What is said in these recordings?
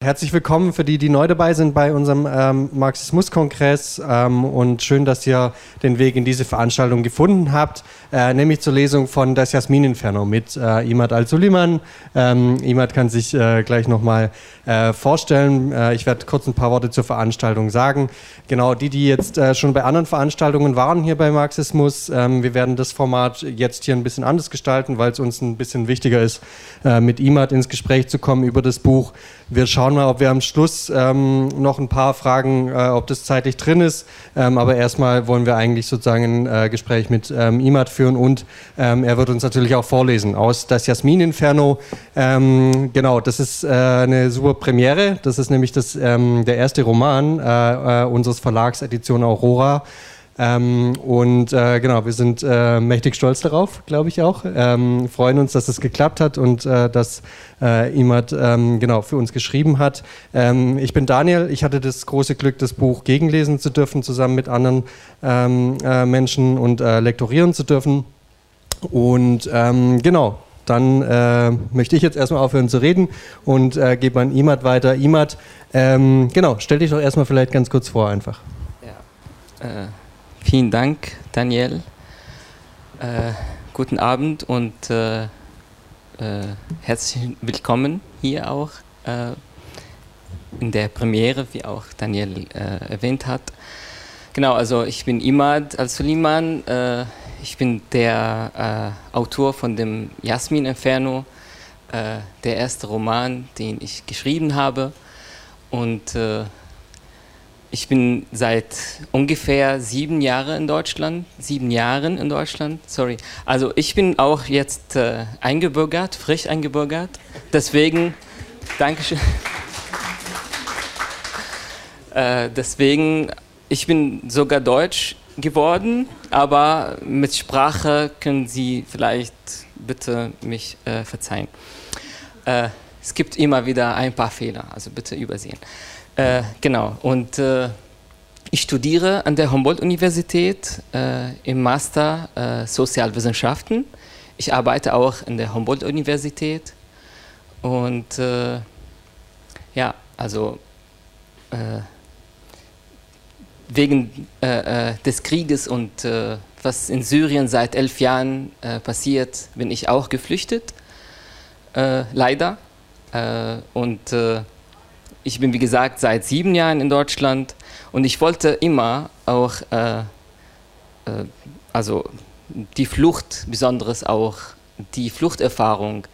Herzlich willkommen für die, die neu dabei sind bei unserem ähm, Marxismus-Kongress ähm, und schön, dass ihr den Weg in diese Veranstaltung gefunden habt, äh, nämlich zur Lesung von Das Jasmin-Inferno mit äh, Imad Al-Suliman. Ähm, Imad kann sich äh, gleich nochmal äh, vorstellen. Äh, ich werde kurz ein paar Worte zur Veranstaltung sagen. Genau, die, die jetzt äh, schon bei anderen Veranstaltungen waren hier bei Marxismus, ähm, wir werden das Format jetzt hier ein bisschen anders gestalten, weil es uns ein bisschen wichtiger ist, äh, mit Imad ins Gespräch zu kommen über das Buch. Wir schauen mal, ob wir am Schluss ähm, noch ein paar Fragen, äh, ob das zeitlich drin ist. Ähm, aber erstmal wollen wir eigentlich sozusagen ein äh, Gespräch mit ähm, Imad führen und ähm, er wird uns natürlich auch vorlesen aus Das Jasmin-Inferno. Ähm, genau, das ist äh, eine super Premiere. Das ist nämlich das, ähm, der erste Roman äh, äh, unseres Verlags Edition Aurora. Ähm, und äh, genau, wir sind äh, mächtig stolz darauf, glaube ich auch. Ähm, freuen uns, dass es geklappt hat und äh, dass äh, Imad ähm, genau für uns geschrieben hat. Ähm, ich bin Daniel. Ich hatte das große Glück, das Buch gegenlesen zu dürfen, zusammen mit anderen ähm, äh, Menschen und äh, lektorieren zu dürfen. Und genau, dann äh, möchte ich jetzt erstmal aufhören zu reden und äh, gebe an Imad weiter. Imad, ähm, genau, stell dich doch erstmal vielleicht ganz kurz vor einfach. Ja. Äh, vielen Dank, Daniel. Äh, guten Abend und äh, äh, herzlich willkommen hier auch in der Premiere, wie auch Daniel erwähnt hat. Genau, also ich bin Imad Al-Suliman ich bin der äh, Autor von dem Jasmin Inferno, äh, der erste Roman, den ich geschrieben habe. Und äh, ich bin seit ungefähr sieben Jahren in Deutschland, sieben Jahren in Deutschland, sorry. Also ich bin auch jetzt äh, eingebürgert, frisch eingebürgert. Deswegen, Dankeschön. Äh, deswegen, ich bin sogar Deutsch geworden, aber mit Sprache können Sie vielleicht bitte mich äh, verzeihen. Äh, es gibt immer wieder ein paar Fehler, also bitte übersehen. Äh, genau, und äh, ich studiere an der Humboldt-Universität äh, im Master äh, Sozialwissenschaften. Ich arbeite auch an der Humboldt-Universität und ja, also wegen äh, äh, des Krieges und äh, was in Syrien seit elf Jahren äh, passiert, bin ich auch geflüchtet, äh, leider. Äh, und ich bin, wie gesagt, seit sieben Jahren in Deutschland und ich wollte immer auch, also die Flucht, besonders auch die Fluchterfahrung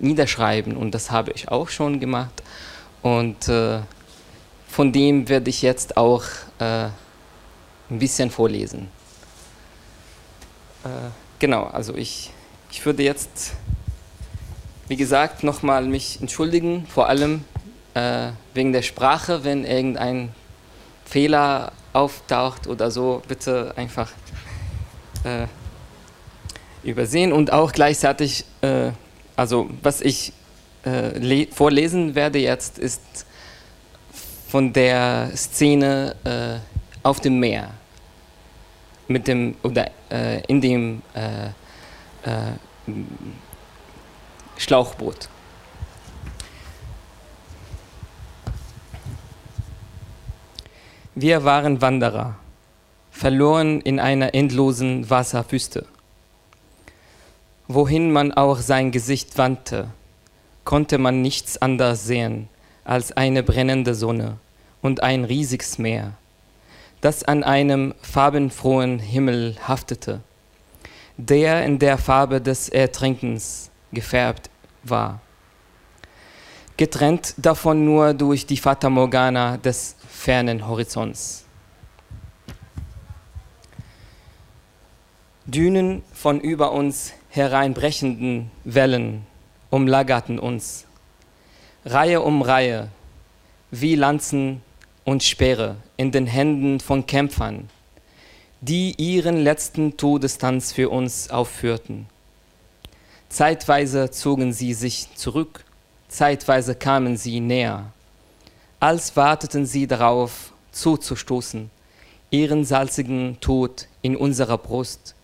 niederschreiben und das habe ich auch schon gemacht. Und von dem werde ich jetzt auch äh, ein bisschen vorlesen. Äh, genau, also ich, ich würde jetzt, wie gesagt, nochmal mich entschuldigen, vor allem äh, wegen der Sprache, wenn irgendein Fehler auftaucht oder so, bitte einfach äh, übersehen und auch gleichzeitig, äh, also was ich äh, vorlesen werde jetzt, ist von der Szene äh, auf dem Meer mit dem oder äh, in dem äh, Schlauchboot. Wir waren Wanderer, verloren in einer endlosen Wasserwüste. Wohin man auch sein Gesicht wandte, konnte man nichts anderes sehen als eine brennende Sonne und ein riesiges Meer, das an einem farbenfrohen Himmel haftete, der in der Farbe des Ertrinkens gefärbt war, getrennt davon nur durch die Fata Morgana des fernen Horizonts. Dünen von über uns hereinbrechenden Wellen umlagerten uns Reihe um Reihe, wie Lanzen und Speere in den Händen von Kämpfern, die ihren letzten Todestanz für uns aufführten. Zeitweise zogen sie sich zurück, zeitweise kamen sie näher, als warteten sie darauf, zuzustoßen, ihren salzigen Tod in unserer Brust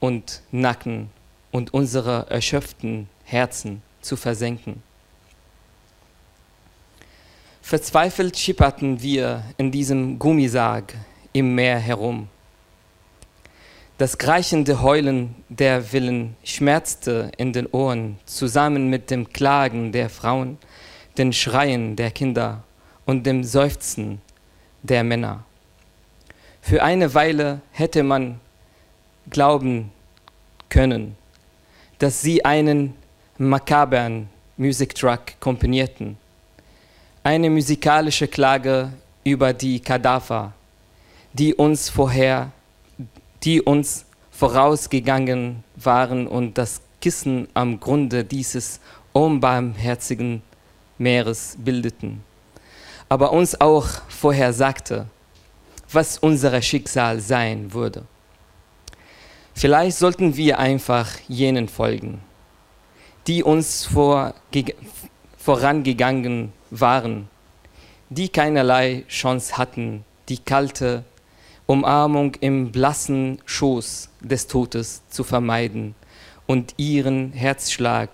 und Nacken und unsere erschöpften Herzen zu versenken. Verzweifelt schipperten wir in diesem Gummisarg im Meer herum. Das kreichende Heulen der Willen schmerzte in den Ohren, zusammen mit dem Klagen der Frauen, den Schreien der Kinder und dem Seufzen der Männer. Für eine Weile hätte man glauben können, dass sie einen makabern Musiktrack komponierten. Eine musikalische Klage über die Kadaver, die uns vorher, die uns vorausgegangen waren und das Kissen am Grunde dieses unbarmherzigen Meeres bildeten, aber uns auch vorher sagte, was unser Schicksal sein würde. Vielleicht sollten wir einfach jenen folgen, die uns vor, vorangegangen waren, die keinerlei Chance hatten, die kalte Umarmung im blassen Schoß des Todes zu vermeiden und ihren Herzschlag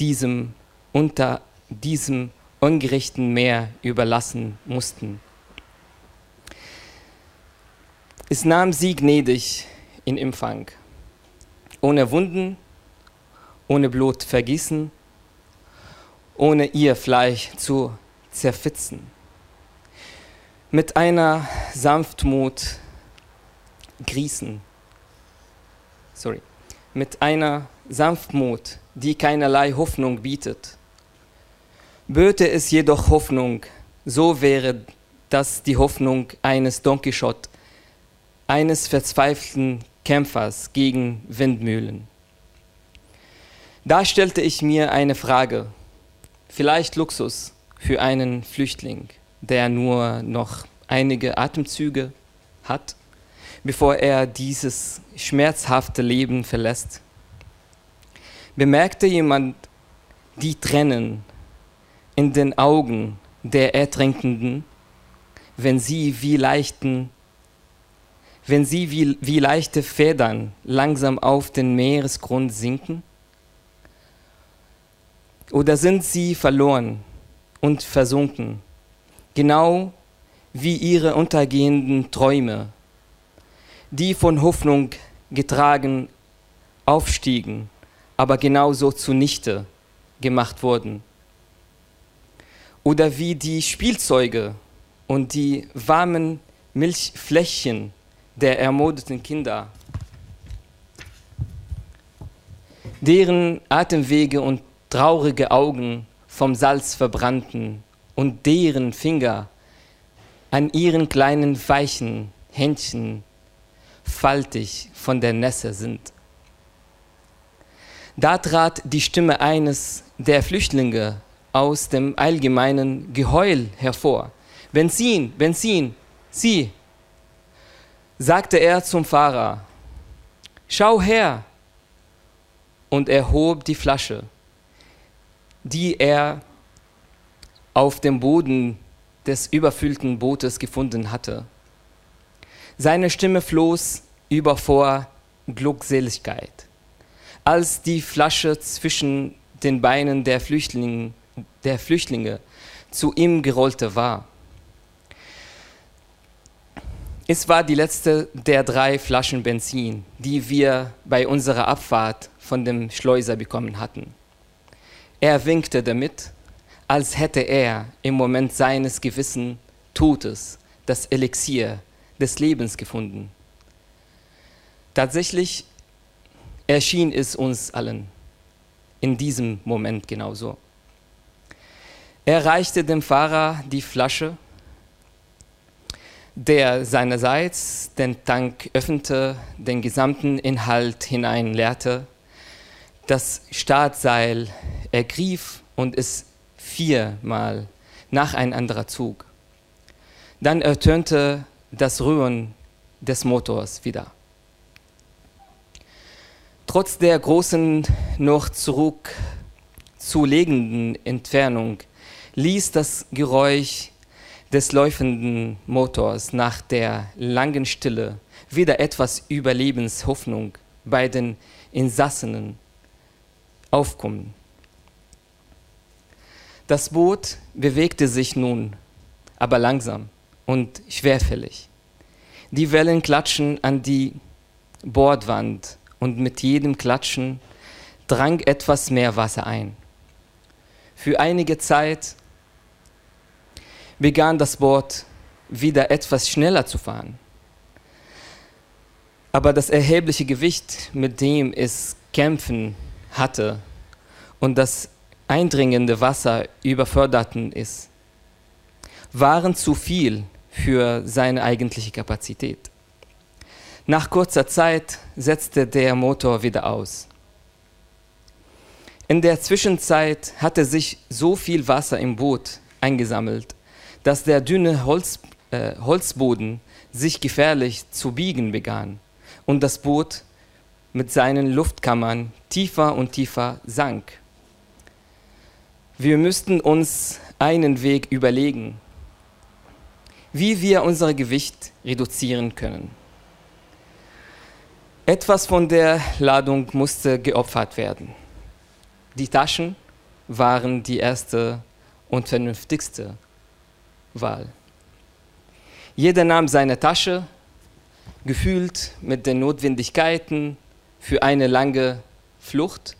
diesem unter diesem ungerechten Meer überlassen mussten. Es nahm sie gnädig in Empfang, ohne Wunden, ohne Blut vergießen, ohne ihr Fleisch zu zerfitzen. Mit einer Sanftmut grießen, sorry, mit einer Sanftmut, die keinerlei Hoffnung bietet. Böte es jedoch Hoffnung, so wäre das die Hoffnung eines Don Quixote, eines verzweifelten Kämpfers gegen Windmühlen. Da stellte ich mir eine Frage, vielleicht Luxus für einen Flüchtling, der nur noch einige Atemzüge hat, bevor er dieses schmerzhafte Leben verlässt. Bemerkte jemand die Tränen in den Augen der Ertrinkenden, wenn sie wie leichten wenn sie wie, wie leichte Federn langsam auf den Meeresgrund sinken? Oder sind sie verloren und versunken, genau wie ihre untergehenden Träume, die von Hoffnung getragen aufstiegen, aber genauso zunichte gemacht wurden? Oder wie die Spielzeuge und die warmen Milchfläschchen, der ermordeten Kinder, deren Atemwege und traurige Augen vom Salz verbrannten und deren Finger an ihren kleinen weichen Händchen faltig von der Nässe sind. Da trat die Stimme eines der Flüchtlinge aus dem allgemeinen Geheul hervor. Benzin, Benzin, Sie, sagte er zum Fahrer, schau her, und er hob die Flasche, die er auf dem Boden des überfüllten Bootes gefunden hatte. Seine Stimme floss über vor Glückseligkeit, als die Flasche zwischen den Beinen der Flüchtlinge, der Flüchtlinge zu ihm gerollte war. Es war die letzte der drei Flaschen Benzin, die wir bei unserer Abfahrt von dem Schleuser bekommen hatten. Er winkte damit, als hätte er im Moment seines gewissen Todes das Elixier des Lebens gefunden. Tatsächlich erschien es uns allen in diesem Moment genauso. Er reichte dem Fahrer die Flasche der seinerseits den Tank öffnete, den gesamten Inhalt hineinleerte, das Startseil ergriff und es viermal nacheinander zog. Dann ertönte das Rühren des Motors wieder. Trotz der großen, noch zurückzulegenden Entfernung ließ das Geräusch des läufenden Motors nach der langen Stille wieder etwas Überlebenshoffnung bei den Insassenen aufkommen. Das Boot bewegte sich nun aber langsam und schwerfällig. Die Wellen klatschen an die Bordwand und mit jedem Klatschen drang etwas mehr Wasser ein. Für einige Zeit begann das Boot wieder etwas schneller zu fahren. Aber das erhebliche Gewicht, mit dem es kämpfen hatte und das eindringende Wasser überförderten ist, waren zu viel für seine eigentliche Kapazität. Nach kurzer Zeit setzte der Motor wieder aus. In der Zwischenzeit hatte sich so viel Wasser im Boot eingesammelt, dass der dünne Holz, äh, Holzboden sich gefährlich zu biegen begann und das Boot mit seinen Luftkammern tiefer und tiefer sank. Wir müssten uns einen Weg überlegen, wie wir unser Gewicht reduzieren können. Etwas von der Ladung musste geopfert werden. Die Taschen waren die erste und vernünftigste Wahl. Jeder nahm seine Tasche, gefühlt mit den Notwendigkeiten für eine lange Flucht,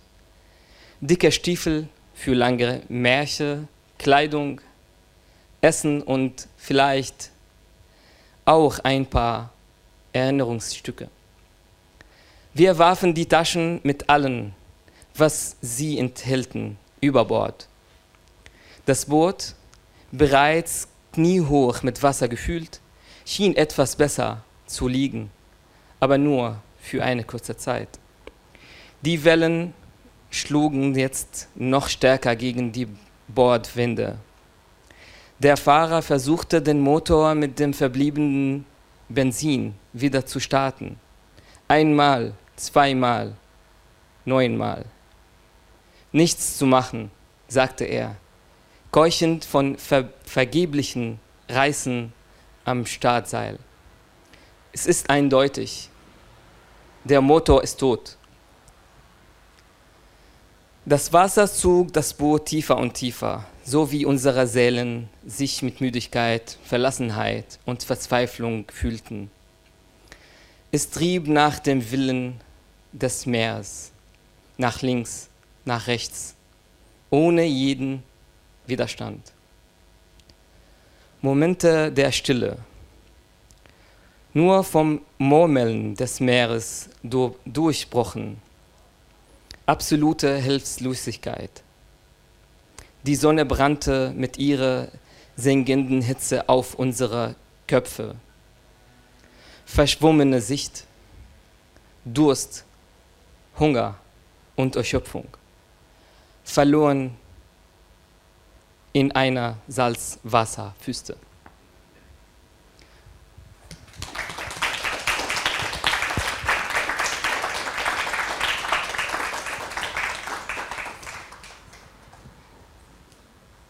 dicke Stiefel für lange Märsche, Kleidung, Essen und vielleicht auch ein paar Erinnerungsstücke. Wir warfen die Taschen mit allem, was sie enthielten, über Bord. Das Boot, bereits kniehoch mit Wasser gefüllt, schien etwas besser zu liegen, aber nur für eine kurze Zeit. Die Wellen schlugen jetzt noch stärker gegen die Bordwände. Der Fahrer versuchte den Motor mit dem verbliebenen Benzin wieder zu starten. Einmal, zweimal, neunmal. Nichts zu machen, sagte er, keuchend von ver vergeblichen Reißen am Startseil. Es ist eindeutig, der Motor ist tot. Das Wasser zog das Boot tiefer und tiefer, so wie unsere Seelen sich mit Müdigkeit, Verlassenheit und Verzweiflung fühlten. Es trieb nach dem Willen des Meeres, nach links, nach rechts, ohne jeden Widerstand. Momente der Stille, nur vom Murmeln des Meeres durchbrochen, absolute Hilflosigkeit. Die Sonne brannte mit ihrer sengenden Hitze auf unsere Köpfe. Verschwommene Sicht, Durst, Hunger und Erschöpfung. Verloren in einer Salzwasserwüste.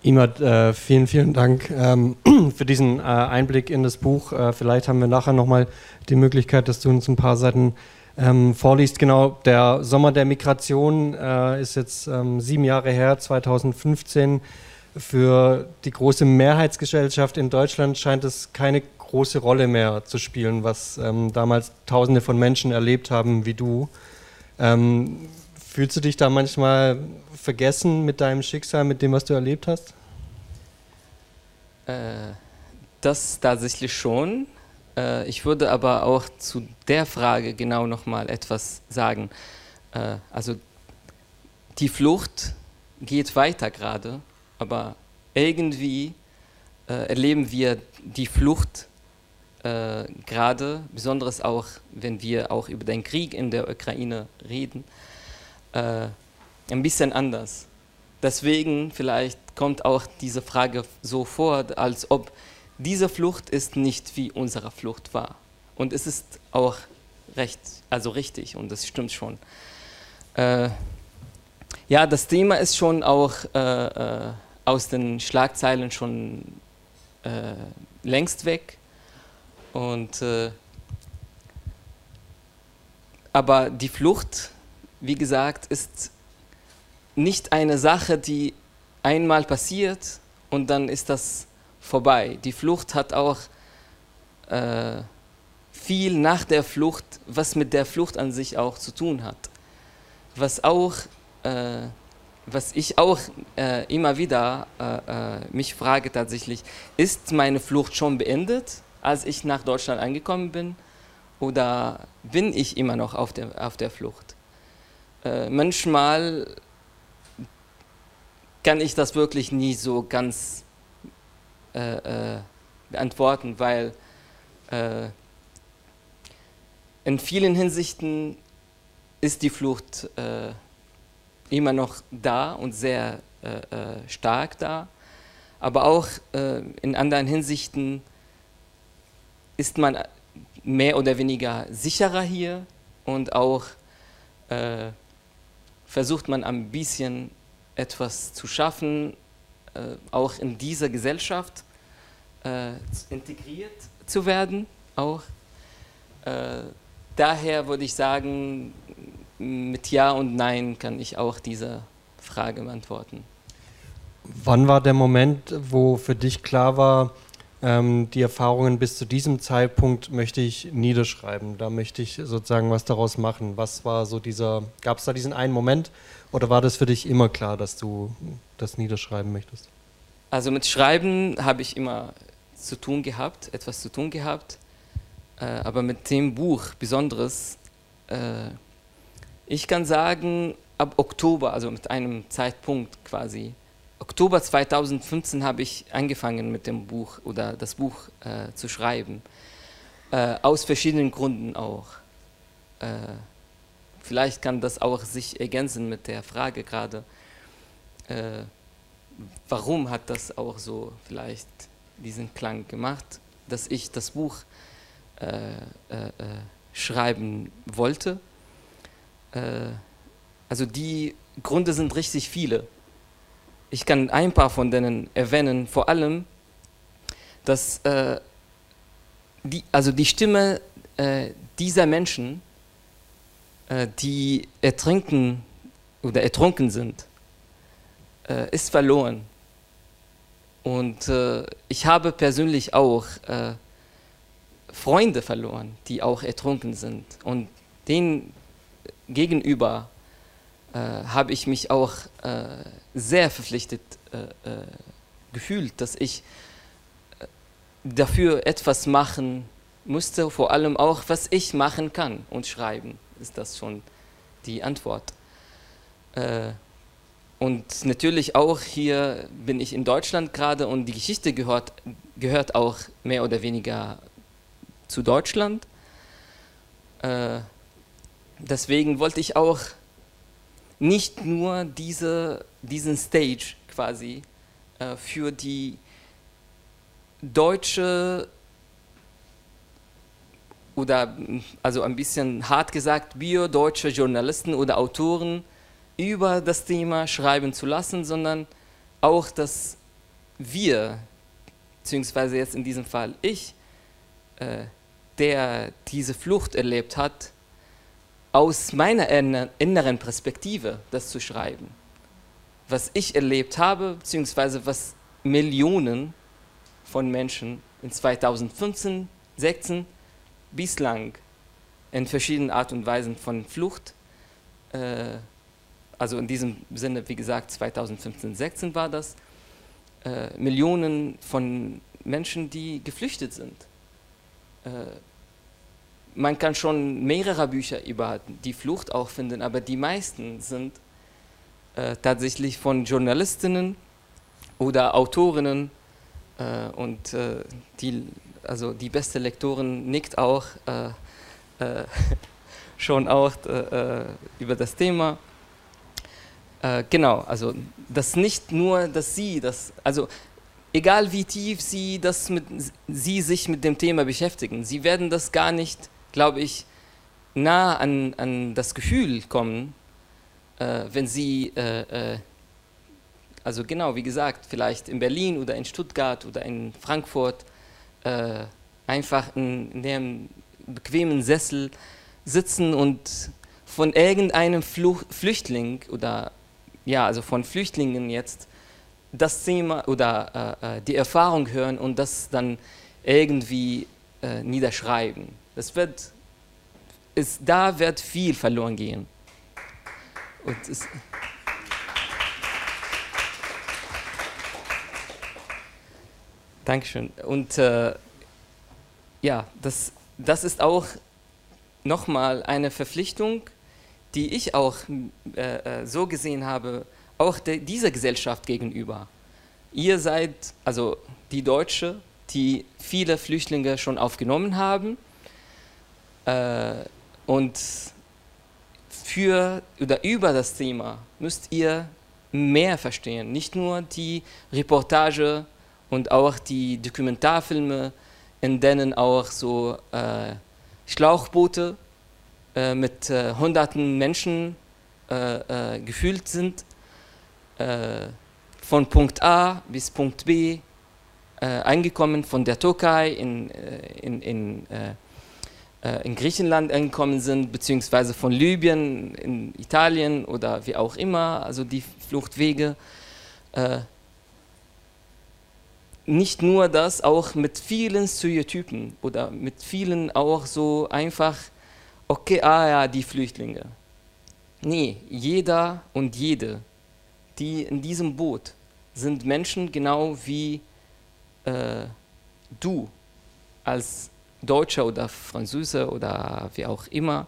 Imad, äh, vielen, vielen Dank ähm, für diesen äh, Einblick in das Buch. Äh, vielleicht haben wir nachher nochmal die Möglichkeit, dass du uns ein paar Seiten ähm, vorliest. Genau, der Sommer der Migration äh, ist jetzt ähm, sieben Jahre her, 2015. Für die große Mehrheitsgesellschaft in Deutschland scheint es keine große Rolle mehr zu spielen, was ähm, damals Tausende von Menschen erlebt haben wie du. Ähm, Fühlst du dich da manchmal vergessen mit deinem Schicksal, mit dem, was du erlebt hast? Äh, das tatsächlich schon. Äh, ich würde aber auch zu der Frage genau nochmal etwas sagen. Äh, also die Flucht geht weiter gerade, aber irgendwie äh, erleben wir die Flucht äh, gerade, besonders auch, wenn wir auch über den Krieg in der Ukraine reden äh, ein bisschen anders. Deswegen vielleicht kommt auch diese Frage so vor, als ob diese Flucht ist nicht wie unsere Flucht war. Und es ist auch recht, also richtig und das stimmt schon. Äh, ja, das Thema ist schon auch äh, äh, aus den Schlagzeilen schon äh, längst weg. Und, äh, aber die Flucht wie gesagt, ist nicht eine Sache, die einmal passiert und dann ist das vorbei. Die Flucht hat auch äh, viel nach der Flucht, was mit der Flucht an sich auch zu tun hat. Was auch, äh, was ich auch äh, immer wieder äh, äh, mich frage tatsächlich, ist meine Flucht schon beendet, als ich nach Deutschland angekommen bin, oder bin ich immer noch auf der, auf der Flucht? Äh, manchmal kann ich das wirklich nie so ganz beantworten, weil äh, in vielen Hinsichten ist die Flucht äh, immer noch da und sehr äh, äh stark da, aber auch äh, in anderen Hinsichten ist man mehr oder weniger sicherer hier und auch äh, versucht man ein bisschen etwas zu schaffen, auch in dieser Gesellschaft integriert zu werden auch. Äh, daher würde ich sagen, mit Ja und Nein kann ich auch diese Frage beantworten. Wann war der Moment, wo für dich klar war, ähm, die Erfahrungen bis zu diesem Zeitpunkt möchte ich niederschreiben? Da möchte ich sozusagen was daraus machen. Was war so dieser, gab es da diesen einen Moment oder war das für dich immer klar, dass du das niederschreiben möchtest? Also mit Schreiben habe ich immer zu tun gehabt, etwas zu tun gehabt. Äh, aber mit dem Buch Besonderes, äh, ich kann sagen, ab Oktober, also mit einem Zeitpunkt quasi, Oktober 2015 habe ich angefangen mit dem Buch oder das Buch äh, zu schreiben. Äh, aus verschiedenen Gründen auch. Äh, vielleicht kann das auch sich ergänzen mit der Frage gerade, äh, warum hat das auch so vielleicht diesen Klang gemacht, dass ich das Buch äh, äh, schreiben wollte. Äh, also die Gründe sind richtig viele. Ich kann ein paar von denen erwähnen, vor allem, dass äh, die, also die Stimme dieser Menschen, die ertrinken oder ertrunken sind, ist verloren. Und äh, ich habe persönlich auch äh, Freunde verloren, die auch ertrunken sind. Und denen gegenüber äh, habe ich mich auch äh, sehr verpflichtet äh, äh, gefühlt, dass ich dafür etwas machen musste, vor allem auch, was ich machen kann und schreiben, ist das schon die Antwort. Und natürlich auch hier bin ich in Deutschland gerade und die Geschichte gehört, gehört auch mehr oder weniger zu Deutschland. Äh, deswegen wollte ich auch nicht nur diese, diesen Stage quasi äh, für die deutsche oder also ein bisschen hart gesagt bio-deutsche Journalisten oder Autoren über das Thema schreiben zu lassen, sondern auch, dass wir, beziehungsweise jetzt in diesem Fall ich, äh, der diese Flucht erlebt hat, aus meiner inneren Perspektive das zu schreiben. Was ich erlebt habe, beziehungsweise was Millionen von Menschen in 2015, 2016 bislang in verschiedenen Art und Weisen von Flucht äh, also in diesem Sinne, wie gesagt, 2015, 16 war das, äh, Millionen von Menschen, die geflüchtet sind. Äh, man kann schon mehrere Bücher über die Flucht auch finden, aber die meisten sind äh, tatsächlich von Journalistinnen oder Autorinnen äh, und äh, die, also die beste Lektorin nickt auch äh, schon auch über das Thema. Äh, genau, also das nicht nur, dass sie das, also egal wie tief sie, das mit, sie sich mit dem Thema beschäftigen, sie werden das gar nicht, glaube ich, nah an, an das Gefühl kommen, äh, wenn sie, äh, äh, also genau wie gesagt, vielleicht in Berlin oder in Stuttgart oder in Frankfurt äh, einfach in, in dem bequemen Sessel sitzen und von irgendeinem Fluch, Flüchtling oder ja, also von Flüchtlingen jetzt das Thema oder äh, äh, die Erfahrung hören und das dann irgendwie niederschreiben. Das wird, ist, da wird viel verloren gehen. Es, Dankeschön. Und äh, ja, das, das ist auch nochmal eine Verpflichtung, die ich auch äh, äh, so gesehen habe, auch de, dieser Gesellschaft gegenüber. Ihr seid, also die Deutsche, die viele Flüchtlinge schon aufgenommen haben äh, und für oder über das Thema müsst ihr mehr verstehen. Nicht nur die Reportage und auch die Dokumentarfilme, in denen auch so äh, Schlauchboote äh, mit äh, hunderten Menschen äh, äh, gefüllt sind, äh, von Punkt A bis Punkt B, eingekommen von der Türkei in, in, in, in Griechenland angekommen sind, beziehungsweise von Libyen in Italien oder wie auch immer, also die Fluchtwege nicht nur das, auch mit vielen Stereotypen oder mit vielen auch so einfach, okay, ah ja, die Flüchtlinge. Nee, jeder und jede, die in diesem Boot sind Menschen genau wie äh, du als Deutscher oder Franzose oder wie auch immer.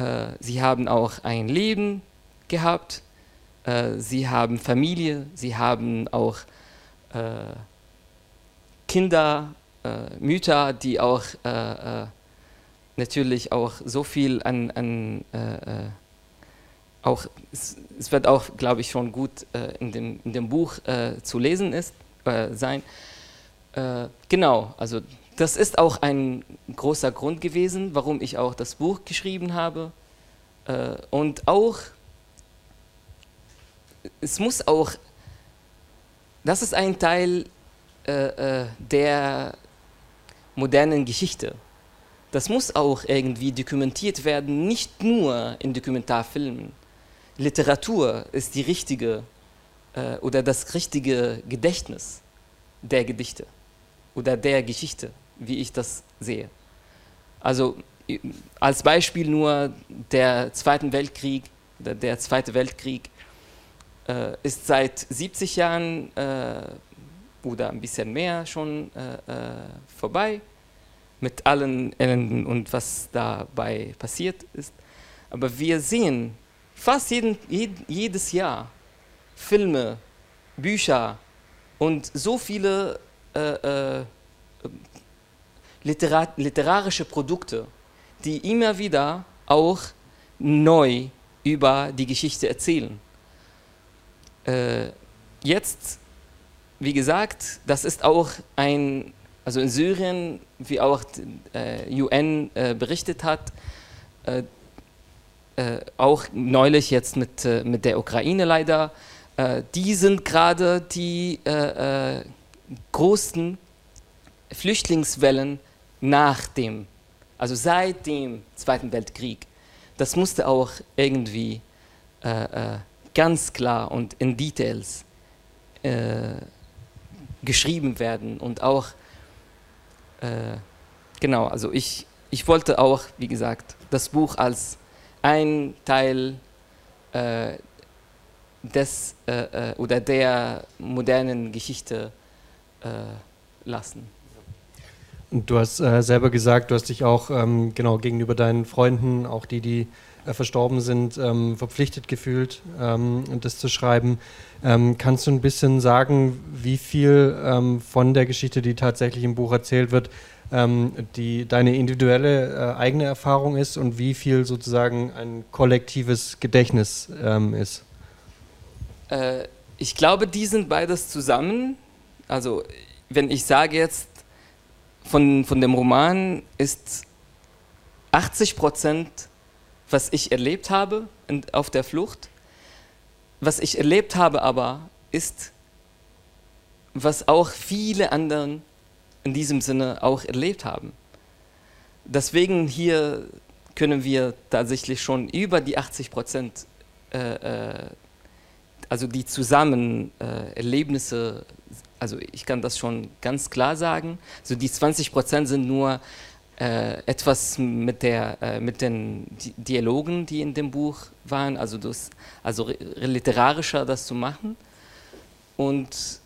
Äh, sie haben auch ein Leben gehabt, äh, sie haben Familie, sie haben auch äh, Kinder, Mütter, die auch natürlich auch so viel an, an auch, es, wird auch, glaube ich, schon gut in, dem, in dem Buch zu lesen ist, sein. genau, also das ist auch ein großer Grund gewesen, warum ich auch das Buch geschrieben habe. und auch, es muss auch, das ist ein Teil äh, äh, der modernen Geschichte. Das muss auch irgendwie dokumentiert werden, nicht nur in Dokumentarfilmen. Literatur ist die richtige äh, oder das richtige Gedächtnis der Gedichte oder der Geschichte, wie ich das sehe. Also als Beispiel nur der Zweite Weltkrieg oder der Zweite Weltkrieg äh, ist seit 70 Jahren äh, oder ein bisschen mehr schon äh, äh, vorbei mit allen Elenden und was dabei passiert ist. Aber wir sehen fast jeden, jed, jedes Jahr Filme, Bücher und so viele äh, literar literarische Produkte, die immer wieder auch neu über die Geschichte erzählen. Äh, jetzt wie gesagt, das ist auch ein, also in Syrien, wie auch äh, UN äh, berichtet hat, äh, äh auch neulich jetzt mit, äh, mit der Ukraine leider, die sind gerade die großen Flüchtlingswellen nach dem, also seit dem Zweiten Weltkrieg. Das musste auch irgendwie ganz klar und in Details geschrieben werden und auch, äh, genau, also ich, ich wollte auch, wie gesagt, das Buch als ein Teil äh, des äh, äh oder der modernen Geschichte äh, lassen. Du hast äh, selber gesagt, du hast dich auch ähm, genau gegenüber deinen Freunden, auch die, die äh, verstorben sind, ähm, verpflichtet gefühlt, ähm, das zu schreiben. Ähm, kannst du ein bisschen sagen, wie viel ähm, von der Geschichte, die tatsächlich im Buch erzählt wird, ähm, die deine individuelle äh, eigene Erfahrung ist und wie viel sozusagen ein kollektives Gedächtnis ist? Äh, ich glaube, die sind beides zusammen. Also wenn ich sage jetzt, von, von dem Roman ist 80 Prozent was ich erlebt habe auf der Flucht. Was ich erlebt habe aber ist, was auch viele anderen in diesem Sinne auch erlebt haben. Deswegen hier können wir tatsächlich schon über die 80 Prozent äh, äh, also die zusammen äh, also ich kann das schon ganz klar sagen, also die 20 Prozent sind nur äh, etwas mit, der, äh, mit den Dialogen, die in dem Buch waren, also, das, also literarischer das zu machen. Und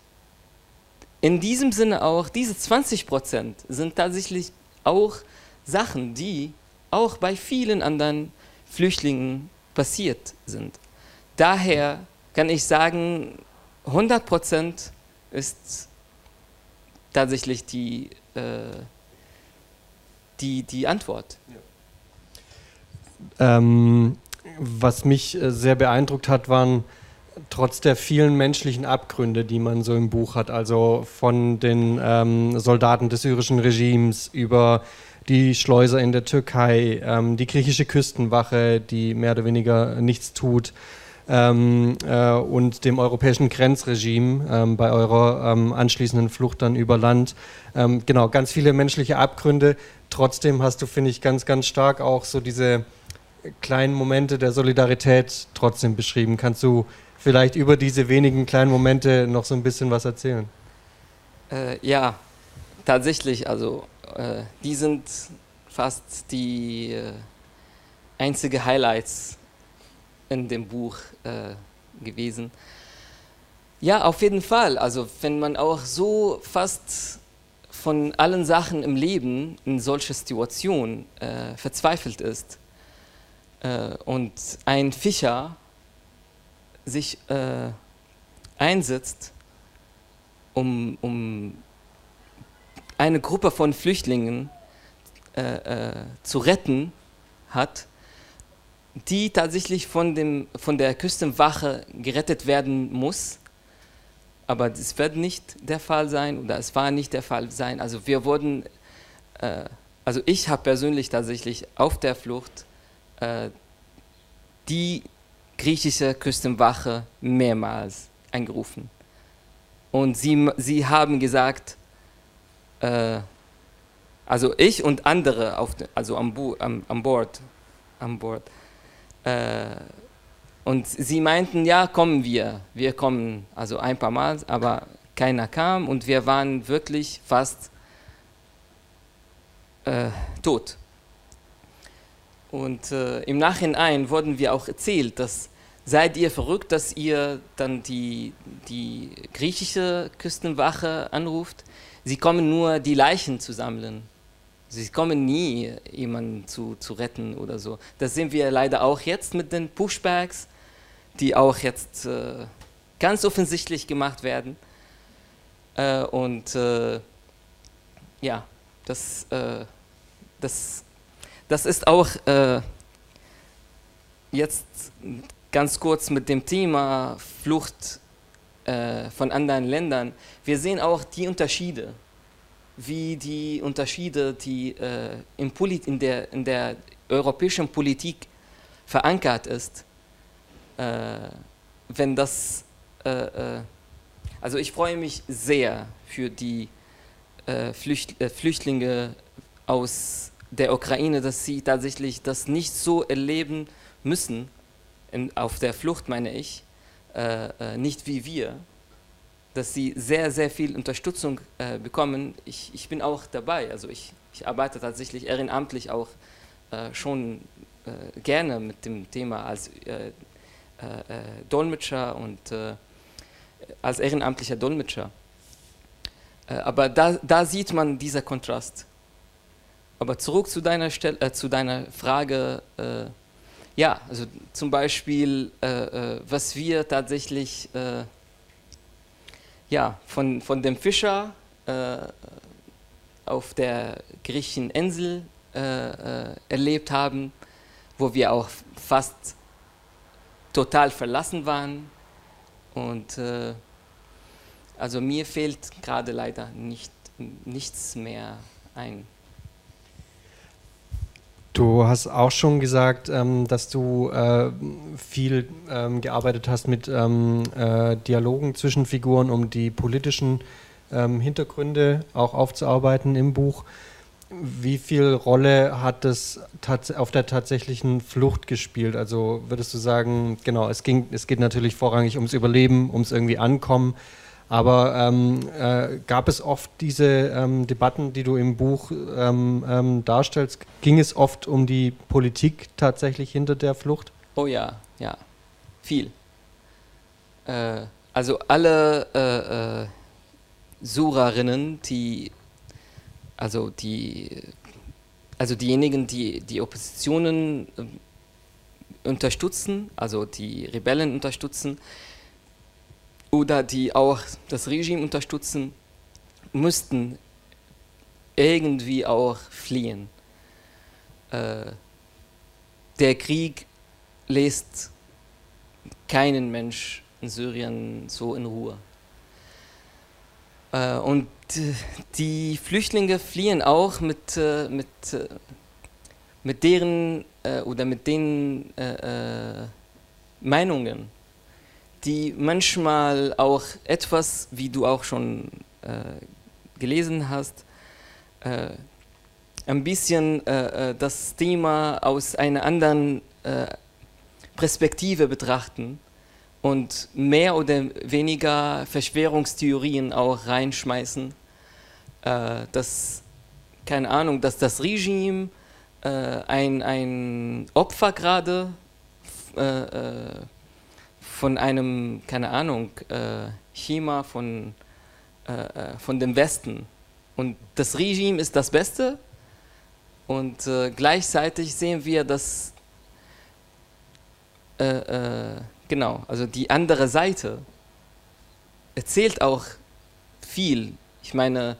in diesem Sinne auch, diese 20 Prozent sind tatsächlich auch Sachen, die auch bei vielen anderen Flüchtlingen passiert sind. Daher kann ich sagen, 100 Prozent ist tatsächlich die, äh, die, die Antwort. Ja. Ähm, was mich äh, sehr beeindruckt hat, waren trotz der vielen menschlichen Abgründe, die man so im Buch hat, also von den ähm, Soldaten des syrischen Regimes über die Schleuser in der Türkei, ähm, die griechische Küstenwache, die mehr oder weniger nichts tut, ähm, äh, und dem europäischen Grenzregime ähm, bei eurer ähm, anschließenden Flucht dann über Land. Ähm, genau, ganz viele menschliche Abgründe. Trotzdem hast du, finde ich, ganz, ganz stark auch so diese kleinen Momente der Solidarität trotzdem beschrieben. Kannst du vielleicht über diese wenigen kleinen Momente noch so ein bisschen was erzählen? Äh, ja, tatsächlich. Also äh, die sind fast die äh, einzige Highlights in dem Buch äh, gewesen. Ja, auf jeden Fall. Also wenn man auch so fast von allen Sachen im Leben in solcher Situation äh, verzweifelt ist äh, und ein Fischer sich äh, einsetzt, um, um eine Gruppe von Flüchtlingen äh, äh, zu retten hat, die tatsächlich von, dem, von der Küstenwache gerettet werden muss. Aber das wird nicht der Fall sein oder es war nicht der Fall sein. Also wir wurden, äh, also ich habe persönlich tatsächlich auf der Flucht äh, die griechische Küstenwache mehrmals angerufen. Und sie, sie haben gesagt, äh, also ich und andere, auf, also am, am, am Bord, am Bord, und sie meinten, ja, kommen wir, wir kommen, also ein paar Mal, aber keiner kam und wir waren wirklich fast äh, tot. Und äh, im Nachhinein wurden wir auch erzählt, dass seid ihr verrückt, dass ihr dann die, die griechische Küstenwache anruft? Sie kommen nur die Leichen zu sammeln. Sie kommen nie, jemanden zu, zu retten oder so. Das sehen wir leider auch jetzt mit den Pushbacks, die auch jetzt äh, ganz offensichtlich gemacht werden. Äh, und äh, ja, das, äh, das, das ist auch äh, jetzt ganz kurz mit dem Thema Flucht äh, von anderen Ländern. Wir sehen auch die Unterschiede wie die Unterschiede, die äh, in, in, der, in der europäischen Politik verankert ist, äh, wenn das, äh, äh also ich freue mich sehr für die äh, Flücht, äh, Flüchtlinge aus der Ukraine, dass sie tatsächlich das nicht so erleben müssen, in, auf der Flucht meine ich, nicht wie wir, dass sie sehr, sehr viel Unterstützung äh, bekommen. Ich, ich bin auch dabei, also ich, ich arbeite tatsächlich ehrenamtlich auch äh, schon äh, gerne mit dem Thema als äh, äh, äh, Dolmetscher und als ehrenamtlicher Dolmetscher. aber da, da sieht man dieser Kontrast. Aber zurück zu deiner, Stel zu deiner Frage, ja, also zum Beispiel, was wir tatsächlich ja, von, von dem Fischer äh, auf der griechischen Insel äh, äh, erlebt haben, wo wir auch fast total verlassen waren. Und äh, also mir fehlt gerade leider nicht, nichts mehr ein. Du hast auch schon gesagt, ähm, dass du äh, viel ähm, gearbeitet hast mit ähm, äh, Dialogen zwischen Figuren, um die politischen ähm, Hintergründe auch aufzuarbeiten im Buch. wie viel Rolle hat es auf der tatsächlichen Flucht gespielt? Also würdest du sagen, genau, es, ging, es geht natürlich vorrangig ums Überleben, ums irgendwie Ankommen. Aber ähm, äh, gab es oft diese ähm, Debatten, die du im Buch ähm, ähm, darstellst? Ging es oft um die Politik tatsächlich hinter der Flucht? Oh ja, ja, viel. Äh, also alle äh, äh Surerinnen, die also die, also diejenigen, die die Oppositionen äh, unterstützen, also die Rebellen unterstützen oder die auch das Regime unterstützen, müssten irgendwie auch fliehen. Äh, der Krieg lässt keinen Mensch in Syrien so in Ruhe. Äh, und die Flüchtlinge fliehen auch mit, äh, mit, äh, mit deren oder mit den Meinungen, die manchmal auch etwas, wie du auch schon gelesen hast, ein bisschen das Thema aus einer anderen Perspektive betrachten und mehr oder weniger Verschwörungstheorien auch reinschmeißen, äh, dass, keine Ahnung, dass das Regime äh, ein, ein Opfer gerade äh, äh von einem, keine Ahnung, äh, von, äh, von dem Westen. Und das Regime ist das Beste und gleichzeitig sehen wir, dass Genau, also die andere Seite erzählt auch viel. Ich meine,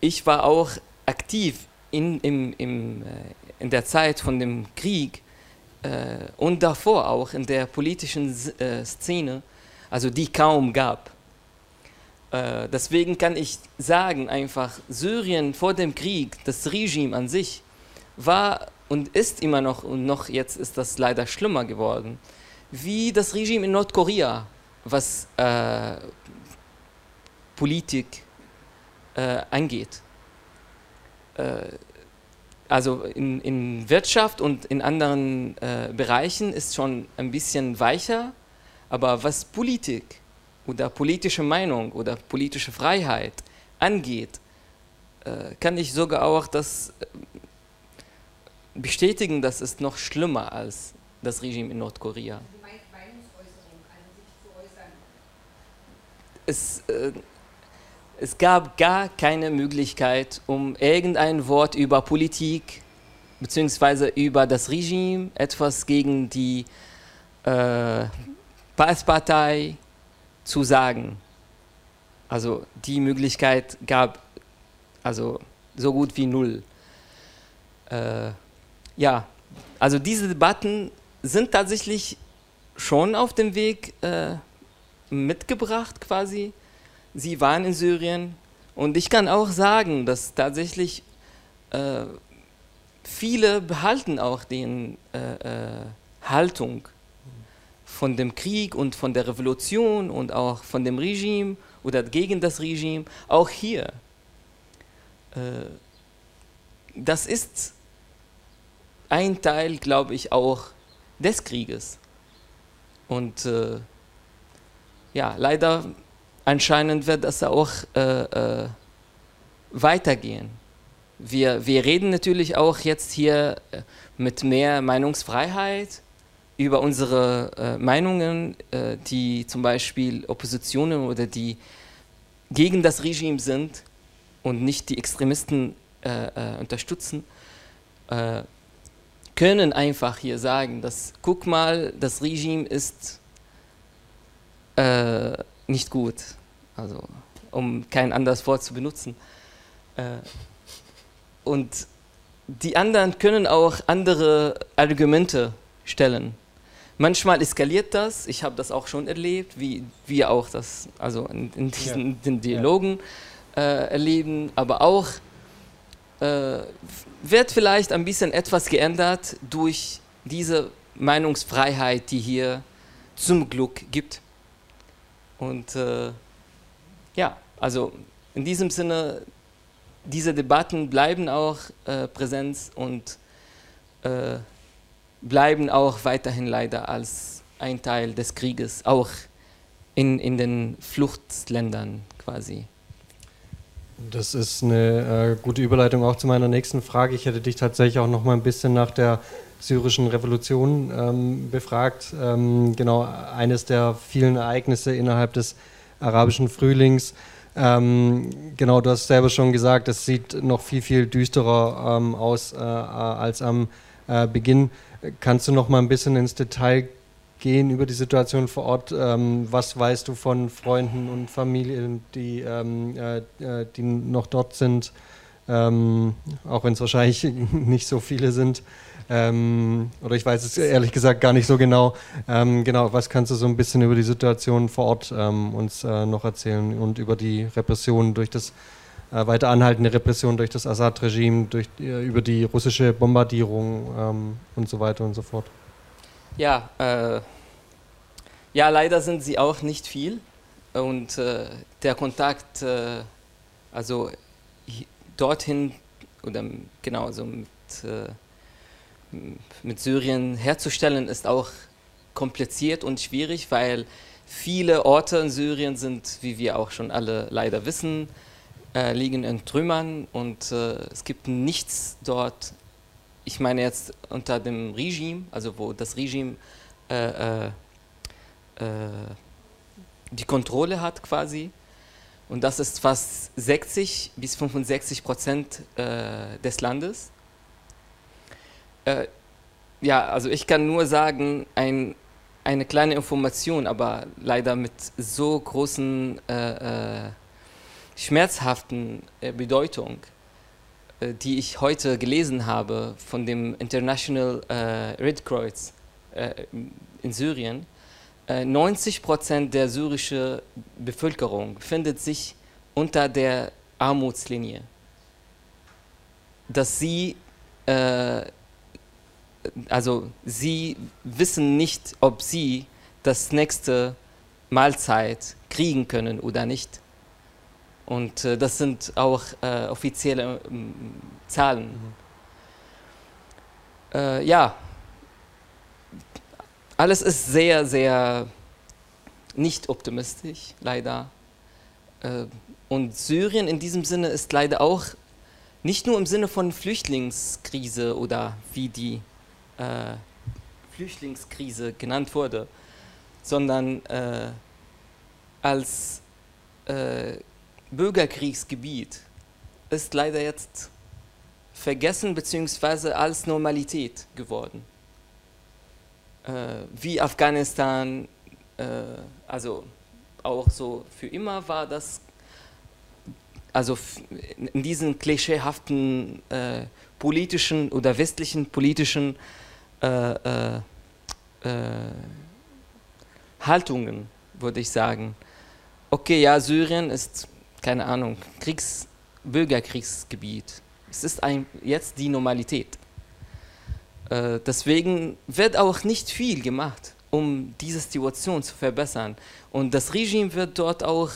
ich war auch aktiv in, im, im, äh, in der Zeit von dem Krieg äh, und davor auch in der politischen äh, Szene, also die kaum gab. Äh, deswegen kann ich sagen einfach, Syrien vor dem Krieg, das Regime an sich, war und ist immer noch, und noch jetzt ist das leider schlimmer geworden, wie das Regime in Nordkorea, was äh, Politik äh, angeht. Äh, also in, in, Wirtschaft und in anderen äh, Bereichen ist schon ein bisschen weicher, aber was Politik oder politische Meinung oder politische Freiheit angeht, äh, kann ich sogar auch das bestätigen, das ist noch schlimmer als das Regime in Nordkorea. Es, äh, es gab gar keine Möglichkeit, um irgendein Wort über Politik bzw. über das Regime, etwas gegen die äh, Passpartei zu sagen. Also die Möglichkeit gab also so gut wie null. Äh, ja, also diese Debatten sind tatsächlich schon auf dem Weg äh, mitgebracht quasi. Sie waren in Syrien und ich kann auch sagen, dass tatsächlich äh, viele behalten auch die äh, äh, Haltung von dem Krieg und von der Revolution und auch von dem Regime oder gegen das Regime, auch hier. Äh, das ist ein Teil, glaube ich, auch des Krieges. Und äh, ja, leider anscheinend wird das auch äh, äh, weitergehen. Wir, wir reden natürlich auch jetzt hier äh, mit mehr Meinungsfreiheit über unsere äh, Meinungen, äh, die zum Beispiel Oppositionen oder die gegen das Regime sind und nicht die Extremisten unterstützen können einfach hier sagen, dass, guck mal, das Regime ist äh, nicht gut, also um kein anderes Wort zu benutzen. Äh, und die anderen können auch andere Argumente stellen. Manchmal eskaliert das, ich habe das auch schon erlebt, wie wir auch das also in, in diesen ja. den Dialogen äh, erleben, aber auch äh, wird vielleicht ein bisschen etwas geändert durch diese Meinungsfreiheit, die hier zum Glück gibt. Und äh, ja, also in diesem Sinne diese Debatten bleiben auch äh, präsent und äh, bleiben auch weiterhin leider als ein Teil des Krieges, auch in, in den Fluchtländern quasi. Das ist eine äh, gute Überleitung auch zu meiner nächsten Frage. Ich hätte dich tatsächlich auch noch mal ein bisschen nach der syrischen Revolution ähm, befragt. Ähm, genau, eines der vielen Ereignisse innerhalb des arabischen Frühlings. Ähm, genau, du hast selber schon gesagt, es sieht noch viel, viel düsterer ähm, aus äh, als am äh, Beginn. Kannst du noch mal ein bisschen ins Detail gehen über die Situation vor Ort. Ähm, was weißt du von Freunden und Familien, die, ähm, äh, äh, die noch dort sind, auch wenn es wahrscheinlich nicht so viele sind? Ähm, oder ich weiß es ehrlich gesagt gar nicht so genau. Ähm, genau, was kannst du so ein bisschen über die Situation vor Ort ähm, uns äh, noch erzählen und über die Repression durch das äh, weiter anhaltende Repression durch das Assad-Regime, äh, über die russische Bombardierung und so weiter und so fort? Ja, äh, ja, leider sind sie auch nicht viel. Und äh, der Kontakt, äh, also dorthin, oder genau, also mit, mit Syrien herzustellen, ist auch kompliziert und schwierig, weil viele Orte in Syrien sind, wie wir auch schon alle leider wissen, äh, liegen in Trümmern und äh, es gibt nichts dort ich meine jetzt unter dem Regime, also wo das Regime äh, äh, äh, die Kontrolle hat quasi. Und das ist fast 60 bis 65 Prozent äh, des Landes. Äh, ja, also ich kann nur sagen, ein, eine kleine Information, aber leider mit so großen, äh, schmerzhaften Bedeutung äh, die ich heute gelesen habe von dem International äh, Red Cross äh, in Syrien, äh, 90 Prozent der syrischen Bevölkerung befindet sich unter der Armutslinie. Dass sie, äh, also sie wissen nicht, ob sie das nächste Mahlzeit kriegen können oder nicht. Und äh, das sind auch äh, offizielle ähm, Zahlen. Mhm. Äh, ja, alles ist sehr, sehr nicht optimistisch, leider. Äh, und Syrien in diesem Sinne ist leider auch nicht nur im Sinne von Flüchtlingskrise oder wie die äh, Flüchtlingskrise genannt wurde, sondern äh, als Bürgerkriegsgebiet ist leider jetzt vergessen bzw. als Normalität geworden. Äh, wie Afghanistan, äh, also auch so für immer war das, also in diesen klischeehaften äh, politischen oder westlichen politischen äh, äh, äh, Haltungen, würde ich sagen. Okay, ja, Syrien ist keine Ahnung, Kriegs-, Bürgerkriegsgebiet. Es ist ein, jetzt die Normalität. Äh, deswegen wird auch nicht viel gemacht, um diese Situation zu verbessern. Und das Regime wird dort auch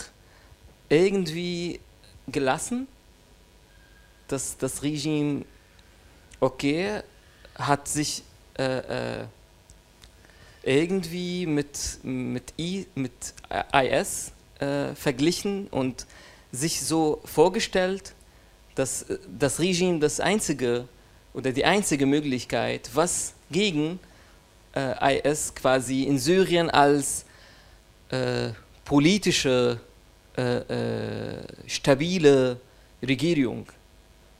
irgendwie gelassen. Das, das Regime, okay, hat sich äh, äh, irgendwie mit, mit, I, mit IS äh, verglichen und sich so vorgestellt, dass äh, das Regime das einzige oder die einzige Möglichkeit, was gegen äh, IS quasi in Syrien als äh, politische, stabile Regierung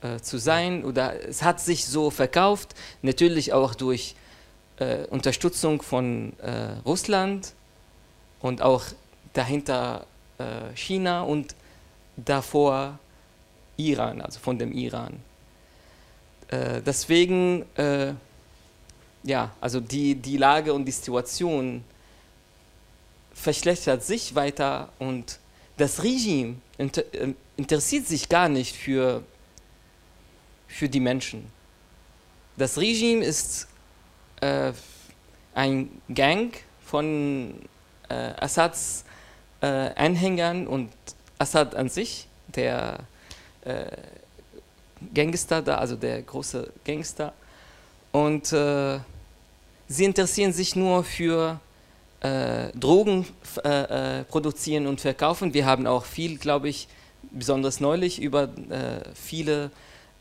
äh, zu sein. Oder es hat sich so verkauft, natürlich auch durch Unterstützung von Russland und auch dahinter China und davor Iran, also von dem Iran. Äh, deswegen, äh, ja, also die, die Lage und die Situation verschlechtert sich weiter und das Regime inter, äh, interessiert sich gar nicht für, für die Menschen. Das Regime ist äh, ein Gang von äh, Assads äh, Anhängern und Assad an sich, der äh, Gangster da, also der große Gangster. Und äh, sie interessieren sich nur für äh, Drogen produzieren und verkaufen. Wir haben auch viel, glaube ich, besonders neulich über viele